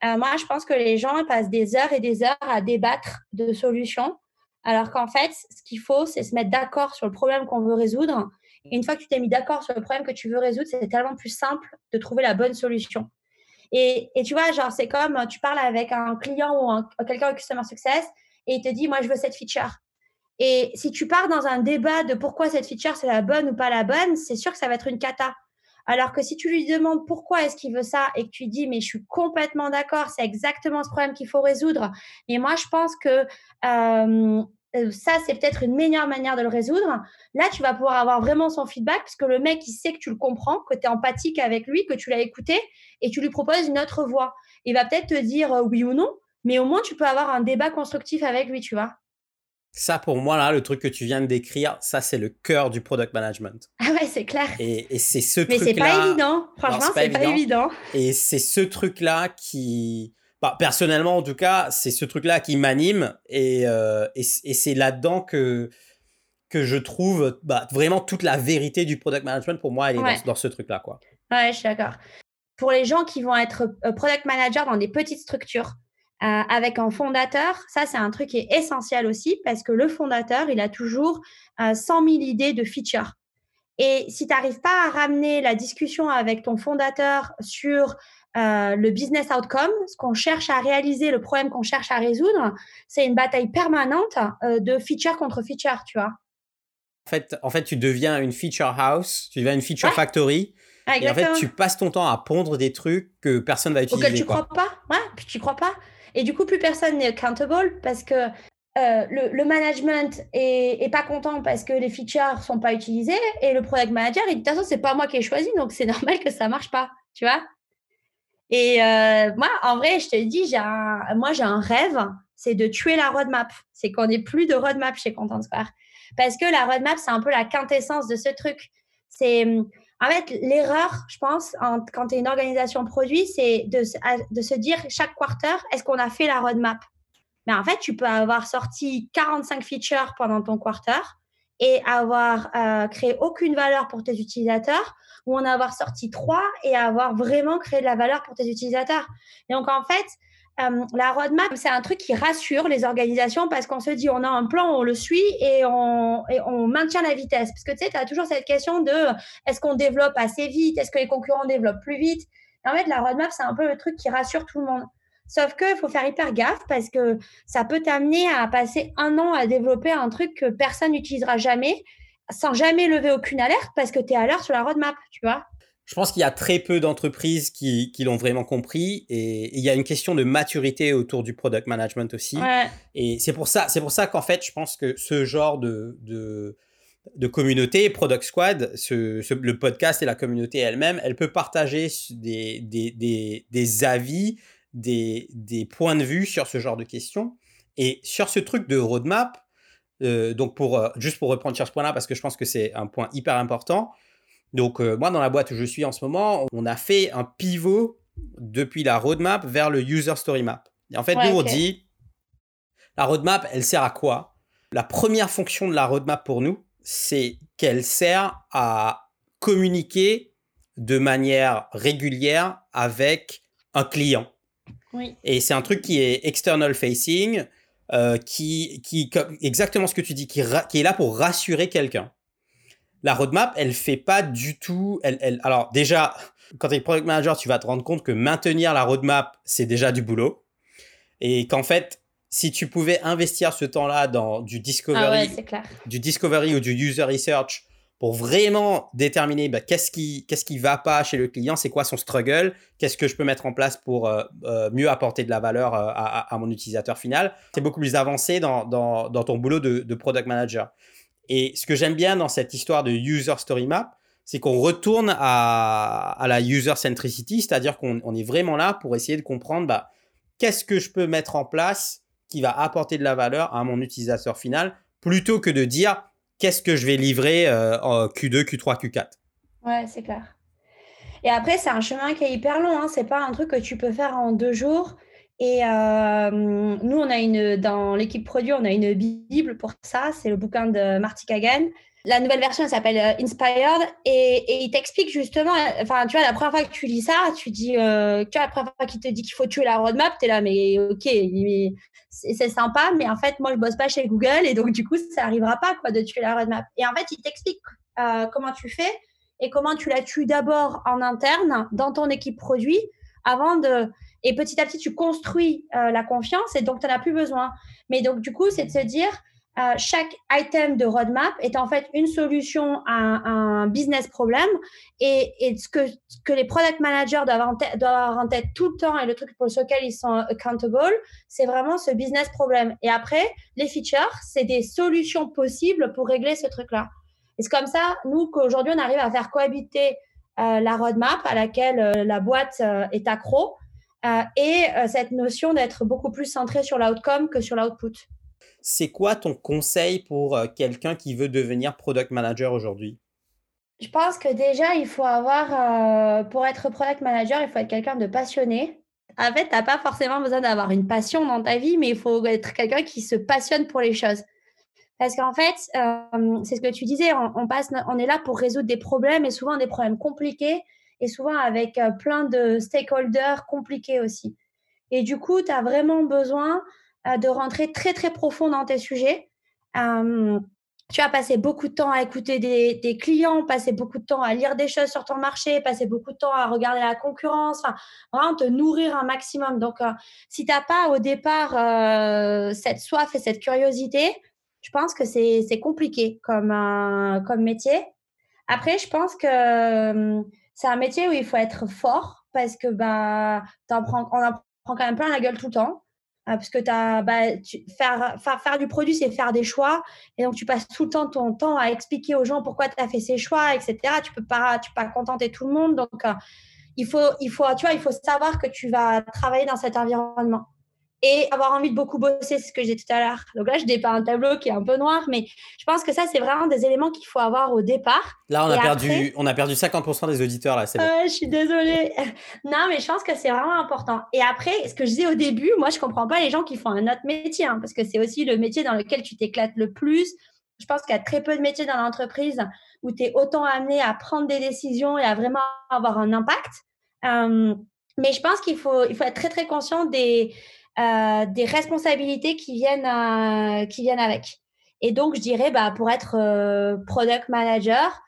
Moi, je pense que les gens passent des heures et des heures à débattre de solutions Alors qu'en fait, ce qu'il faut, c'est se mettre d'accord sur le problème qu'on veut résoudre. Une fois que tu t'es mis d'accord sur le problème que tu veux résoudre, c'est tellement plus simple de trouver la bonne solution. Et, tu vois, genre, c'est comme tu parles avec un client ou quelqu'un au Customer Success et il te dit, moi, je veux cette feature. Et si tu pars dans un débat de pourquoi cette feature c'est la bonne ou pas la bonne, c'est sûr que ça va être une cata. Alors que si tu lui demandes pourquoi est-ce qu'il veut ça et que tu dis mais je suis complètement d'accord, c'est exactement ce problème qu'il faut résoudre. Et moi je pense que euh, ça c'est peut-être une meilleure manière de le résoudre. Là tu vas pouvoir avoir vraiment son feedback parce que le mec il sait que tu le comprends, que tu es empathique avec lui, que tu l'as écouté et tu lui proposes une autre voie. Il va peut-être te dire euh, oui ou non, mais au moins tu peux avoir un débat constructif avec lui, tu vois. Ça, pour moi, là, le truc que tu viens de décrire, ça, c'est le cœur du product management. Ah ouais, c'est clair. Et, c'est ce truc-là. Mais c'est pas évident. Franchement, c'est pas, évident. Et c'est ce truc-là qui. Bah, personnellement, en tout cas, c'est ce truc-là qui m'anime. Et, euh, et, c'est là-dedans que, que je trouve bah, vraiment toute la vérité du product management. Pour moi, elle est dans, ce truc-là. Quoi. Ouais, je suis d'accord. Pour les gens qui vont être euh, product manager dans des petites structures, euh, avec un fondateur, ça c'est un truc qui est essentiel aussi parce que le fondateur, il a toujours euh, 100 000 idées de features. Et si tu n'arrives pas à ramener la discussion avec ton fondateur sur euh, le business outcome, ce qu'on cherche à réaliser, le problème qu'on cherche à résoudre, c'est une bataille permanente euh, de feature contre feature, tu vois. En fait, en fait, tu deviens une feature house, tu deviens une feature factory. et en fait, tu passes ton temps à pondre des trucs que personne va utiliser. Auquel tu crois pas, ouais, puis tu crois pas. Et du coup, plus personne n'est accountable parce que euh, le, management est, pas content parce que les features sont pas utilisées et le product manager, il dit de toute façon, c'est pas moi qui ai choisi, donc c'est normal que ça marche pas, tu vois. Et euh, moi, en vrai, je te dis, j'ai moi, j'ai un rêve, c'est de tuer la roadmap. C'est qu'on n'ait plus de roadmap chez Content Square. Parce que la roadmap, c'est un peu la quintessence de ce truc. C'est en fait, l'erreur, je pense, quand tu es une organisation produit, c'est de, se dire chaque quarter, est-ce qu'on a fait la roadmap? Mais en fait, tu peux avoir sorti 45 features pendant ton quarter et avoir euh, créé aucune valeur pour tes utilisateurs ou en avoir sorti trois et avoir vraiment créé de la valeur pour tes utilisateurs. donc, en fait, euh, la roadmap, c'est un truc qui rassure les organisations parce qu'on se dit on a un plan, on le suit et on, on maintient la vitesse. Parce que tu sais, tu as toujours cette question de est-ce qu'on développe assez vite? Est-ce que les concurrents développent plus vite? En fait, la roadmap, c'est un peu le truc qui rassure tout le monde. Sauf qu'il faut faire hyper gaffe parce que ça peut t'amener à passer un an à développer un truc que personne n'utilisera jamais sans jamais lever aucune alerte parce que tu es à l'heure sur la roadmap, tu vois? Je pense qu'il y a très peu d'entreprises qui, qui l'ont vraiment compris et il y a une question de maturité autour du product management aussi. Et c'est pour ça, c'est pour ça qu'en fait, je pense que ce genre de, de, de communauté, Product Squad, ce, le podcast et la communauté elle-même, elle peut partager des, des, des, des avis, des, des, points de vue sur ce genre de questions. Et sur ce truc de roadmap, euh, donc pour, euh, juste pour reprendre sur ce point-là, parce que je pense que c'est un point hyper important, donc euh, moi, dans la boîte où je suis en ce moment, on a fait un pivot depuis la roadmap vers le user story map. Et en fait, nous, on dit, la roadmap, elle sert à quoi? La première fonction de la roadmap pour nous, c'est qu'elle sert à communiquer de manière régulière avec un client. Et c'est un truc qui est external facing, euh, qui, qui, exactement ce que tu dis, qui, qui est là pour rassurer quelqu'un la roadmap, elle fait pas du tout. Elle, elle, alors, déjà, quand tu es product manager, tu vas te rendre compte que maintenir la roadmap, c'est déjà du boulot. Et qu'en fait, si tu pouvais investir ce temps-là dans du discovery, ah du discovery ou du user research pour vraiment déterminer bah, qu'est-ce qui qu'est-ce qui va pas chez le client, c'est quoi son struggle, qu'est-ce que je peux mettre en place pour euh, euh, mieux apporter de la valeur euh, à, mon utilisateur final, c'est beaucoup plus avancé dans, dans, dans ton boulot de, de, product manager. Et ce que j'aime bien dans cette histoire de user story map, c'est qu'on retourne à, la user centricity, c'est-à-dire qu'on est vraiment là pour essayer de comprendre bah, qu'est-ce que je peux mettre en place qui va apporter de la valeur à mon utilisateur final, plutôt que de dire qu'est-ce que je vais livrer euh, en Q2, Q3, Q4. Ouais, c'est clair. Et après, c'est un chemin qui est hyper long. Hein. C'est pas un truc que tu peux faire en deux jours. Et euh, nous, on a une, dans l'équipe produit, on a une Bible pour ça. C'est le bouquin de Marty Kagan. La nouvelle version s'appelle euh, Inspired et, et il t'explique justement, enfin, tu vois, la première fois que tu lis ça, tu dis, euh, tu vois, la première fois qu'il te dit qu'il faut tuer la roadmap, tu es là, mais ok, c'est sympa, mais en fait, moi, je bosse pas chez Google et donc, du coup, ça arrivera pas, quoi, de tuer la roadmap. Et en fait, il t'explique euh, comment tu fais et comment tu la tues d'abord en interne, dans ton équipe produit, avant de. Et petit à petit, tu construis euh, la confiance et donc, tu n'en as plus besoin. Mais donc, du coup, c'est de se dire, euh, chaque item de roadmap est en fait une solution à un, business problème et, et ce, que, ce que les product managers doivent, avoir en tête tout le temps et le truc pour lequel ils sont accountable, c'est vraiment ce business problème. Et après, les features, c'est des solutions possibles pour régler ce truc-là. Et c'est comme ça, nous, qu'aujourd'hui, on arrive à faire cohabiter euh, la roadmap à laquelle euh, la boîte est accro et cette notion d'être beaucoup plus centré sur l'outcome que sur l'output. C'est quoi ton conseil pour euh, quelqu'un qui veut devenir product manager aujourd'hui? Je pense que déjà, il faut avoir, euh, pour être product manager, il faut être quelqu'un de passionné. En fait, tu n'as pas forcément besoin d'avoir une passion dans ta vie, mais il faut être quelqu'un qui se passionne pour les choses. Parce qu'en fait, euh, c'est ce que tu disais, on, passe, on est là pour résoudre des problèmes et souvent des problèmes compliqués et souvent avec plein de stakeholders compliqués aussi. Et du coup, tu as vraiment besoin de rentrer très très profond dans tes sujets. Euh, tu as passé beaucoup de temps à écouter des, clients, passer beaucoup de temps à lire des choses sur ton marché, passer beaucoup de temps à regarder la concurrence, enfin, vraiment te nourrir un maximum. Donc, euh, si tu n'as pas au départ euh, cette soif et cette curiosité, je pense que c'est compliqué comme, comme métier. Après, je pense que c'est un métier où il faut être fort parce que bah, en prends, on en prend quand même plein la gueule tout le temps. Ah, parce que as, bah, tu, faire, faire, faire, du produit, c'est faire des choix. Et donc, tu passes tout le temps ton temps à expliquer aux gens pourquoi tu as fait ces choix, etc. Tu peux pas, tu peux pas contenter tout le monde. Donc, euh, il, faut, il, faut, tu vois, il faut savoir que tu vas travailler dans cet environnement et avoir envie de beaucoup bosser, c'est ce que j'ai tout à l'heure. Donc là, je dépeins un tableau qui est un peu noir, mais je pense que ça, c'est vraiment des éléments qu'il faut avoir au départ. Là, on, a, perdu, on a perdu 50% des auditeurs, là, c'est je suis désolée. non, mais je pense que c'est vraiment important. Et après, ce que je disais au début, moi, je comprends pas les gens qui font un autre métier, hein, parce que c'est aussi le métier dans lequel tu t'éclates le plus. Je pense qu'il y a très peu de métiers dans l'entreprise où tu es autant amené à prendre des décisions et à vraiment avoir un impact. Euh, mais je pense qu'il faut, il faut être très, très conscient des, des responsabilités qui viennent, euh, qui viennent avec. Et donc, je dirais, bah, pour être euh, product manager,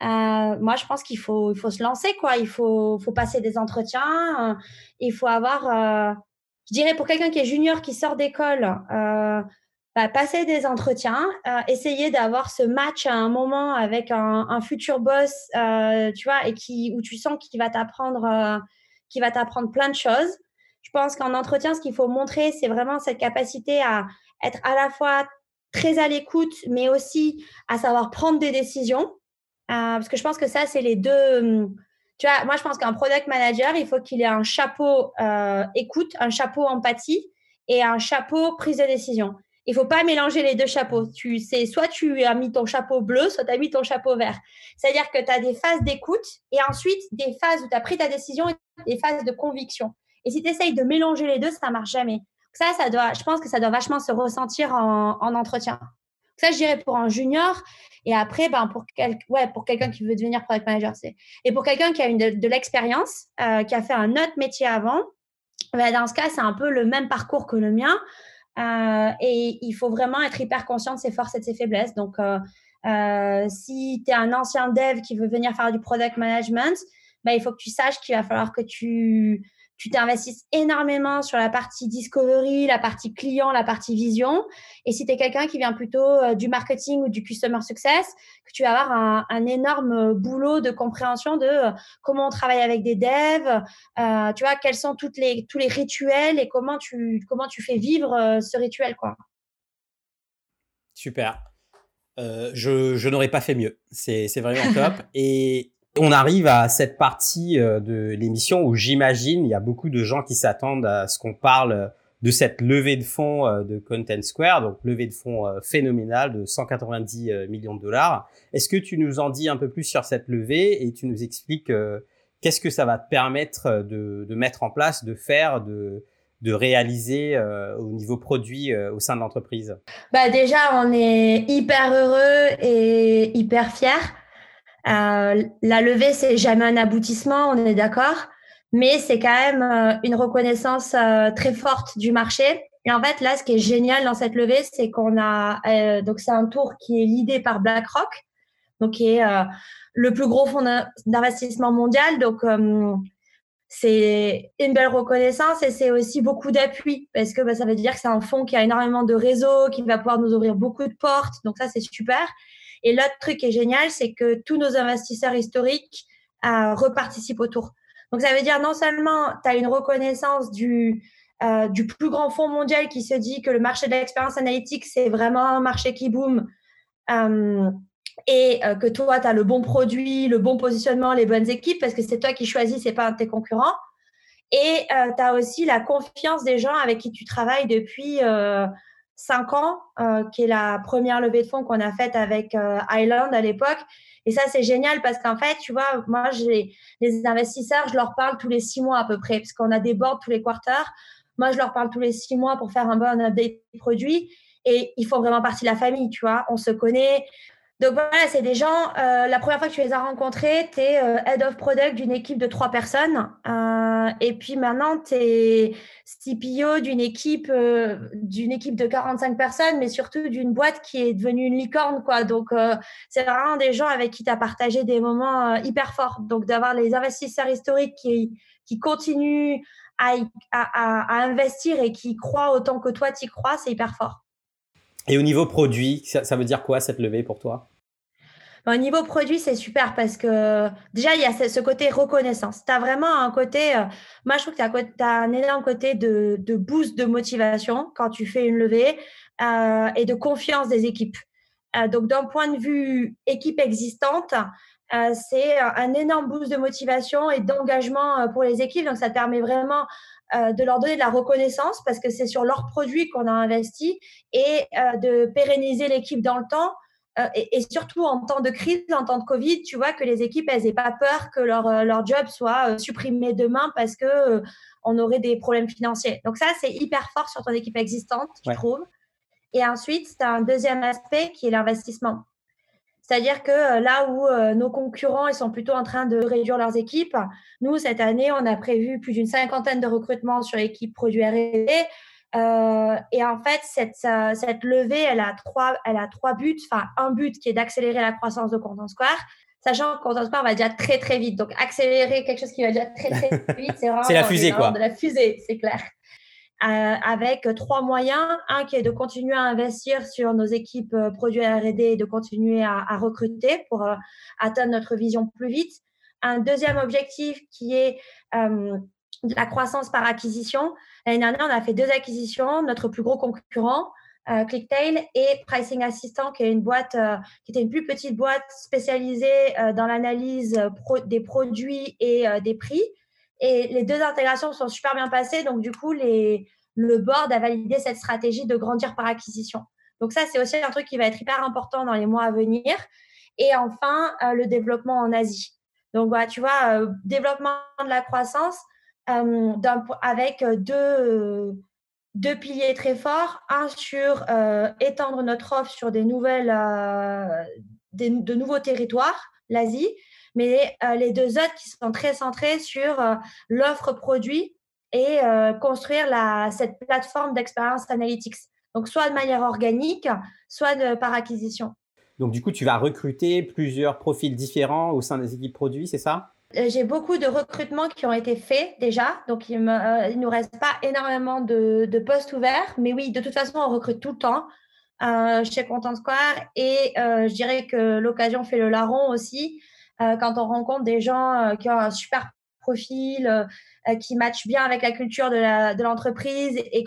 moi, je pense qu'il faut, il faut se lancer, quoi. Il faut, faut passer des entretiens. il faut avoir, je dirais, pour quelqu'un qui est junior, qui sort d'école, bah, passer des entretiens, essayer d'avoir ce match à un moment avec un, un futur boss, tu vois, et qui, où tu sens qu'il va t'apprendre, qui va t'apprendre plein de choses. Je pense qu'en entretien, ce qu'il faut montrer, c'est vraiment cette capacité à être à la fois très à l'écoute, mais aussi à savoir prendre des décisions. Euh, parce que je pense que ça, c'est les deux. Hum, tu vois, moi, je pense qu'un product manager, il faut qu'il ait un chapeau euh, écoute, un chapeau empathie et un chapeau prise de décision. Il faut pas mélanger les deux chapeaux. Tu sais, soit tu as mis ton chapeau bleu, soit tu as mis ton chapeau vert. C'est-à-dire que tu as des phases d'écoute et ensuite des phases où tu as pris ta décision et des phases de conviction. Et si tu essayes de mélanger les deux, ça marche jamais. Ça, ça doit, je pense que ça doit vachement se ressentir en, entretien. Ça, je dirais pour un junior. Et après, ben, pour, quel, ouais, pour quelqu'un qui veut devenir product manager, c'est. Et pour quelqu'un qui a de, l'expérience, euh, qui a fait un autre métier avant, ben, dans ce cas, c'est un peu le même parcours que le mien. Euh, et il faut vraiment être hyper conscient de ses forces et de ses faiblesses. Donc, euh, si tu es un ancien dev qui veut venir faire du product management, ben, il faut que tu saches qu'il va falloir que tu tu t'investisses énormément sur la partie discovery, la partie client, la partie vision. Et si tu es quelqu'un qui vient plutôt euh, du marketing ou du customer success, que tu vas avoir un, énorme boulot de compréhension de euh, comment on travaille avec des devs, euh, tu vois, quels sont toutes les, tous les rituels et comment tu, comment tu fais vivre ce rituel, quoi. Super. je, je n'aurais pas fait mieux. C'est vraiment top. et on arrive à cette partie euh, de l'émission où j'imagine il y a beaucoup de gens qui s'attendent à ce qu'on parle de cette levée de fonds euh, de Content Square, donc levée de fonds euh, phénoménale de 190 millions de dollars. Est-ce que tu nous en dis un peu plus sur cette levée et tu nous expliques qu'est-ce que ça va te permettre de, mettre en place, de faire, de, de réaliser au niveau produit au sein de l'entreprise? Bah Déjà, on est hyper heureux et hyper fiers. La levée, c'est jamais un aboutissement, on est d'accord, mais c'est quand même une reconnaissance très forte du marché. Et en fait, là, ce qui est génial dans cette levée, c'est qu'on a donc c'est un tour qui est l'idée par BlackRock, donc qui est le plus gros fonds d'investissement mondial. Donc c'est une belle reconnaissance et c'est aussi beaucoup d'appui parce que bah, ça veut dire que c'est un fonds qui a énormément de réseaux, qui va pouvoir nous ouvrir beaucoup de portes. Donc ça, c'est super. Et l'autre truc qui est génial, c'est que tous nos investisseurs historiques euh, reparticipent au tour. Donc ça veut dire non seulement tu as une reconnaissance du, euh, du plus grand fonds mondial qui se dit que le marché de l'expérience analytique, c'est vraiment un marché qui boom. Euh, et que toi, tu as le bon produit, le bon positionnement, les bonnes équipes, parce que c'est toi qui choisis, c'est pas un de tes concurrents. Et tu as aussi la confiance des gens avec qui tu travailles depuis euh, cinq ans, qui est la première levée de fonds qu'on a faite avec Island à l'époque. Et ça, c'est génial parce qu'en fait, tu vois, moi, les investisseurs, je leur parle tous les six mois à peu près, parce qu'on a des boards tous les quarters. Moi, je leur parle tous les six mois pour faire un bon update produit. Et ils font vraiment partie de la famille, tu vois. On se connaît. Donc voilà, c'est des gens, euh, la première fois que tu les as rencontrés, tu es euh, head of product d'une équipe de trois personnes. Euh, et puis maintenant, tu es CPO d'une équipe, d'une équipe de 45 personnes, mais surtout d'une boîte qui est devenue une licorne. Quoi. Donc c'est vraiment des gens avec qui tu partagé des moments hyper forts. Donc d'avoir les investisseurs historiques qui, qui continuent à, à, investir et qui croient autant que toi, tu crois, c'est hyper fort. Et au niveau produit, ça, veut dire quoi cette levée pour toi? Au niveau produit, c'est super parce que déjà, il y a ce côté reconnaissance. Tu as vraiment un côté, euh, moi je trouve que tu as, un énorme côté de, boost de motivation quand tu fais une levée euh, et de confiance des équipes. Euh, donc d'un point de vue équipe existante, c'est un énorme boost de motivation et d'engagement pour les équipes. Donc ça permet vraiment euh, de leur donner de la reconnaissance parce que c'est sur leurs produits qu'on a investi et euh, de pérenniser l'équipe dans le temps. Euh, et, surtout en temps de crise, en temps de Covid, tu vois que les équipes, elles n'aient pas peur que leur, leur job soit supprimé demain parce que on aurait des problèmes financiers. Donc ça, c'est hyper fort sur ton équipe existante, je trouve. Et ensuite, tu as un deuxième aspect qui est l'investissement. C'est-à-dire que euh, là où euh, nos concurrents ils sont plutôt en train de réduire leurs équipes, nous, cette année, on a prévu plus d'une cinquantaine de recrutements sur l'équipe produit R&D. Euh, et en fait, cette, cette levée, elle a trois, elle a trois buts. Enfin, un but qui est d'accélérer la croissance de Content Square, sachant que Content Square va déjà très très vite. Donc, accélérer quelque chose qui va déjà très très vite, c'est vraiment la fusée, quoi. de la fusée, c'est clair. Euh, avec trois moyens. Un qui est de continuer à investir sur nos équipes euh, produits R&D et de continuer à, à recruter pour euh, atteindre notre vision plus vite. Un deuxième objectif qui est la croissance par acquisition. L'année dernière, on a fait deux acquisitions. Notre plus gros concurrent, euh, Clicktail, et Pricing Assistant, qui est une boîte, qui était une plus petite boîte spécialisée dans l'analyse des produits et des prix. Et les deux intégrations sont super bien passées. Donc, du coup, le board a validé cette stratégie de grandir par acquisition. Donc, ça, c'est aussi un truc qui va être hyper important dans les mois à venir. Et enfin, euh, le développement en Asie. Donc, tu vois, euh, développement de la croissance euh, avec deux, deux piliers très forts. Un sur étendre notre offre sur des nouvelles, de nouveaux territoires, l'Asie mais euh, les deux autres qui sont très centrés sur euh, l'offre produit et euh, construire la, cette plateforme d'expérience analytics. Donc, soit de manière organique, soit de, par acquisition. Donc, du coup, tu vas recruter plusieurs profils différents au sein des équipes produits, c'est ça? J'ai beaucoup de recrutements qui ont été faits déjà, donc il ne nous reste pas énormément de, de, postes ouverts, mais oui, de toute façon, on recrute tout le temps chez Content Square et je dirais que l'occasion fait le larron aussi. Euh, quand on rencontre des gens euh, qui ont un super profil, euh, qui matchent bien avec la culture de l'entreprise et,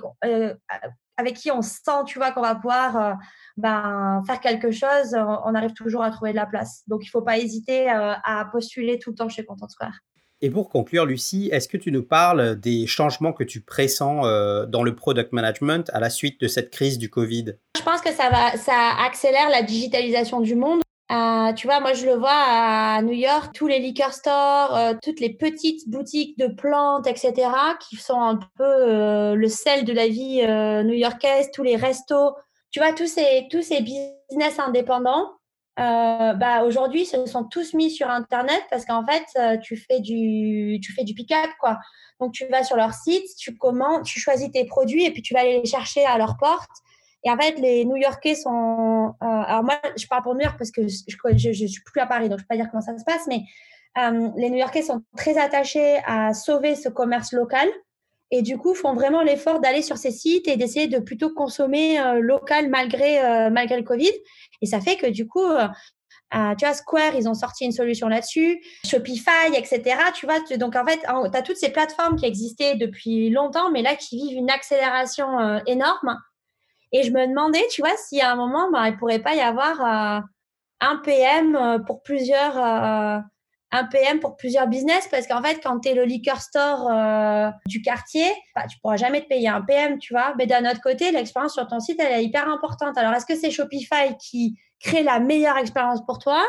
avec qui on sent, tu vois, qu'on va pouvoir ben, faire quelque chose, on, arrive toujours à trouver de la place. Donc, il ne faut pas hésiter à postuler tout le temps chez Content Square. Et pour conclure, Lucie, est-ce que tu nous parles des changements que tu pressens dans le product management à la suite de cette crise du Covid? Je pense que ça, va, ça accélère la digitalisation du monde. Euh, tu vois, moi, je le vois à New York, tous les liquor stores, euh, toutes les petites boutiques de plantes, etc., qui sont un peu euh, le sel de la vie new-yorkaise, tous les restos. Tu vois, tous ces, tous ces business indépendants, bah, aujourd'hui, se sont tous mis sur Internet parce qu'en fait, tu fais du, tu fais du pick-up, quoi. Donc, tu vas sur leur site, tu commandes, tu choisis tes produits et puis tu vas aller les chercher à leur porte. Et en fait, les New-Yorkais sont. Euh, alors moi, je parle pour New York parce que je, je, suis plus à Paris, donc je peux pas dire comment ça se passe, mais euh, les New-Yorkais sont très attachés à sauver ce commerce local et du coup font vraiment l'effort d'aller sur ces sites et d'essayer de plutôt consommer euh, local malgré euh, malgré le Covid. Et ça fait que du coup, euh, tu vois, Square, ils ont sorti une solution là-dessus, Shopify, etc. Tu vois, donc en fait, tu as toutes ces plateformes qui existaient depuis longtemps, mais là qui vivent une accélération énorme. Et je me demandais, tu vois, si à un moment, bah, il pourrait pas y avoir euh, un PM euh, pour plusieurs, euh, un PM pour plusieurs business, parce qu'en fait, quand tu es le liquor store du quartier, bah, tu pourras jamais te payer un PM, tu vois. Mais d'un autre côté, l'expérience sur ton site, elle est hyper importante. Alors, est-ce que c'est Shopify qui crée la meilleure expérience pour toi,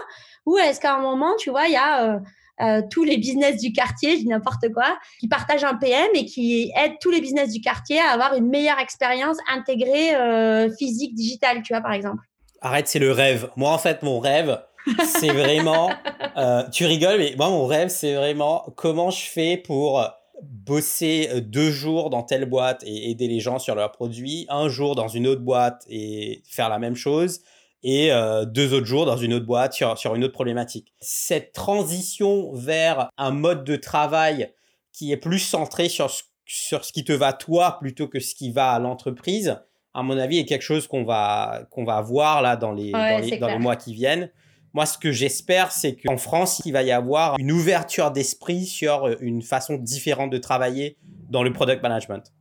ou est-ce qu'à un moment, tu vois, il y a euh, tous les business du quartier, je dis n'importe quoi, qui partagent un PM et qui aident tous les business du quartier à avoir une meilleure expérience intégrée euh, physique, digitale, tu vois, par exemple. Arrête, c'est le rêve. Moi, en fait, mon rêve, c'est vraiment. Euh, tu rigoles, mais moi, mon rêve, c'est vraiment comment je fais pour bosser deux jours dans telle boîte et aider les gens sur leurs produits, un jour dans une autre boîte et faire la même chose, et euh, deux autres jours dans une autre boîte sur, sur une autre problématique. Cette transition vers un mode de travail qui est plus centré sur ce, sur ce qui te va toi plutôt que ce qui va à l'entreprise, à mon avis, est quelque chose qu'on va, qu'on va voir là dans les, dans, les, dans les mois qui viennent. Moi, ce que j'espère, c'est qu'en France, il va y avoir une ouverture d'esprit sur une façon différente de travailler dans le product management.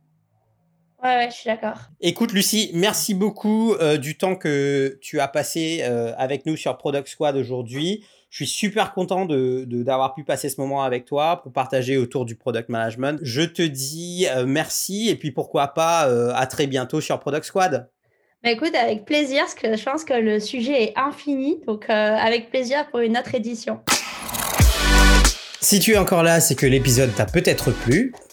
Ouais, je suis d'accord. Écoute, Lucie, merci beaucoup euh, du temps que tu as passé euh, avec nous sur Product Squad aujourd'hui. Je suis super content de, d'avoir pu passer ce moment avec toi pour partager autour du product management. Je te dis euh, merci et puis pourquoi pas à très bientôt sur Product Squad. Bah écoute, avec plaisir, parce que je pense que le sujet est infini, donc avec plaisir pour une autre édition. Si tu es encore là, c'est que l'épisode t'a peut-être plu.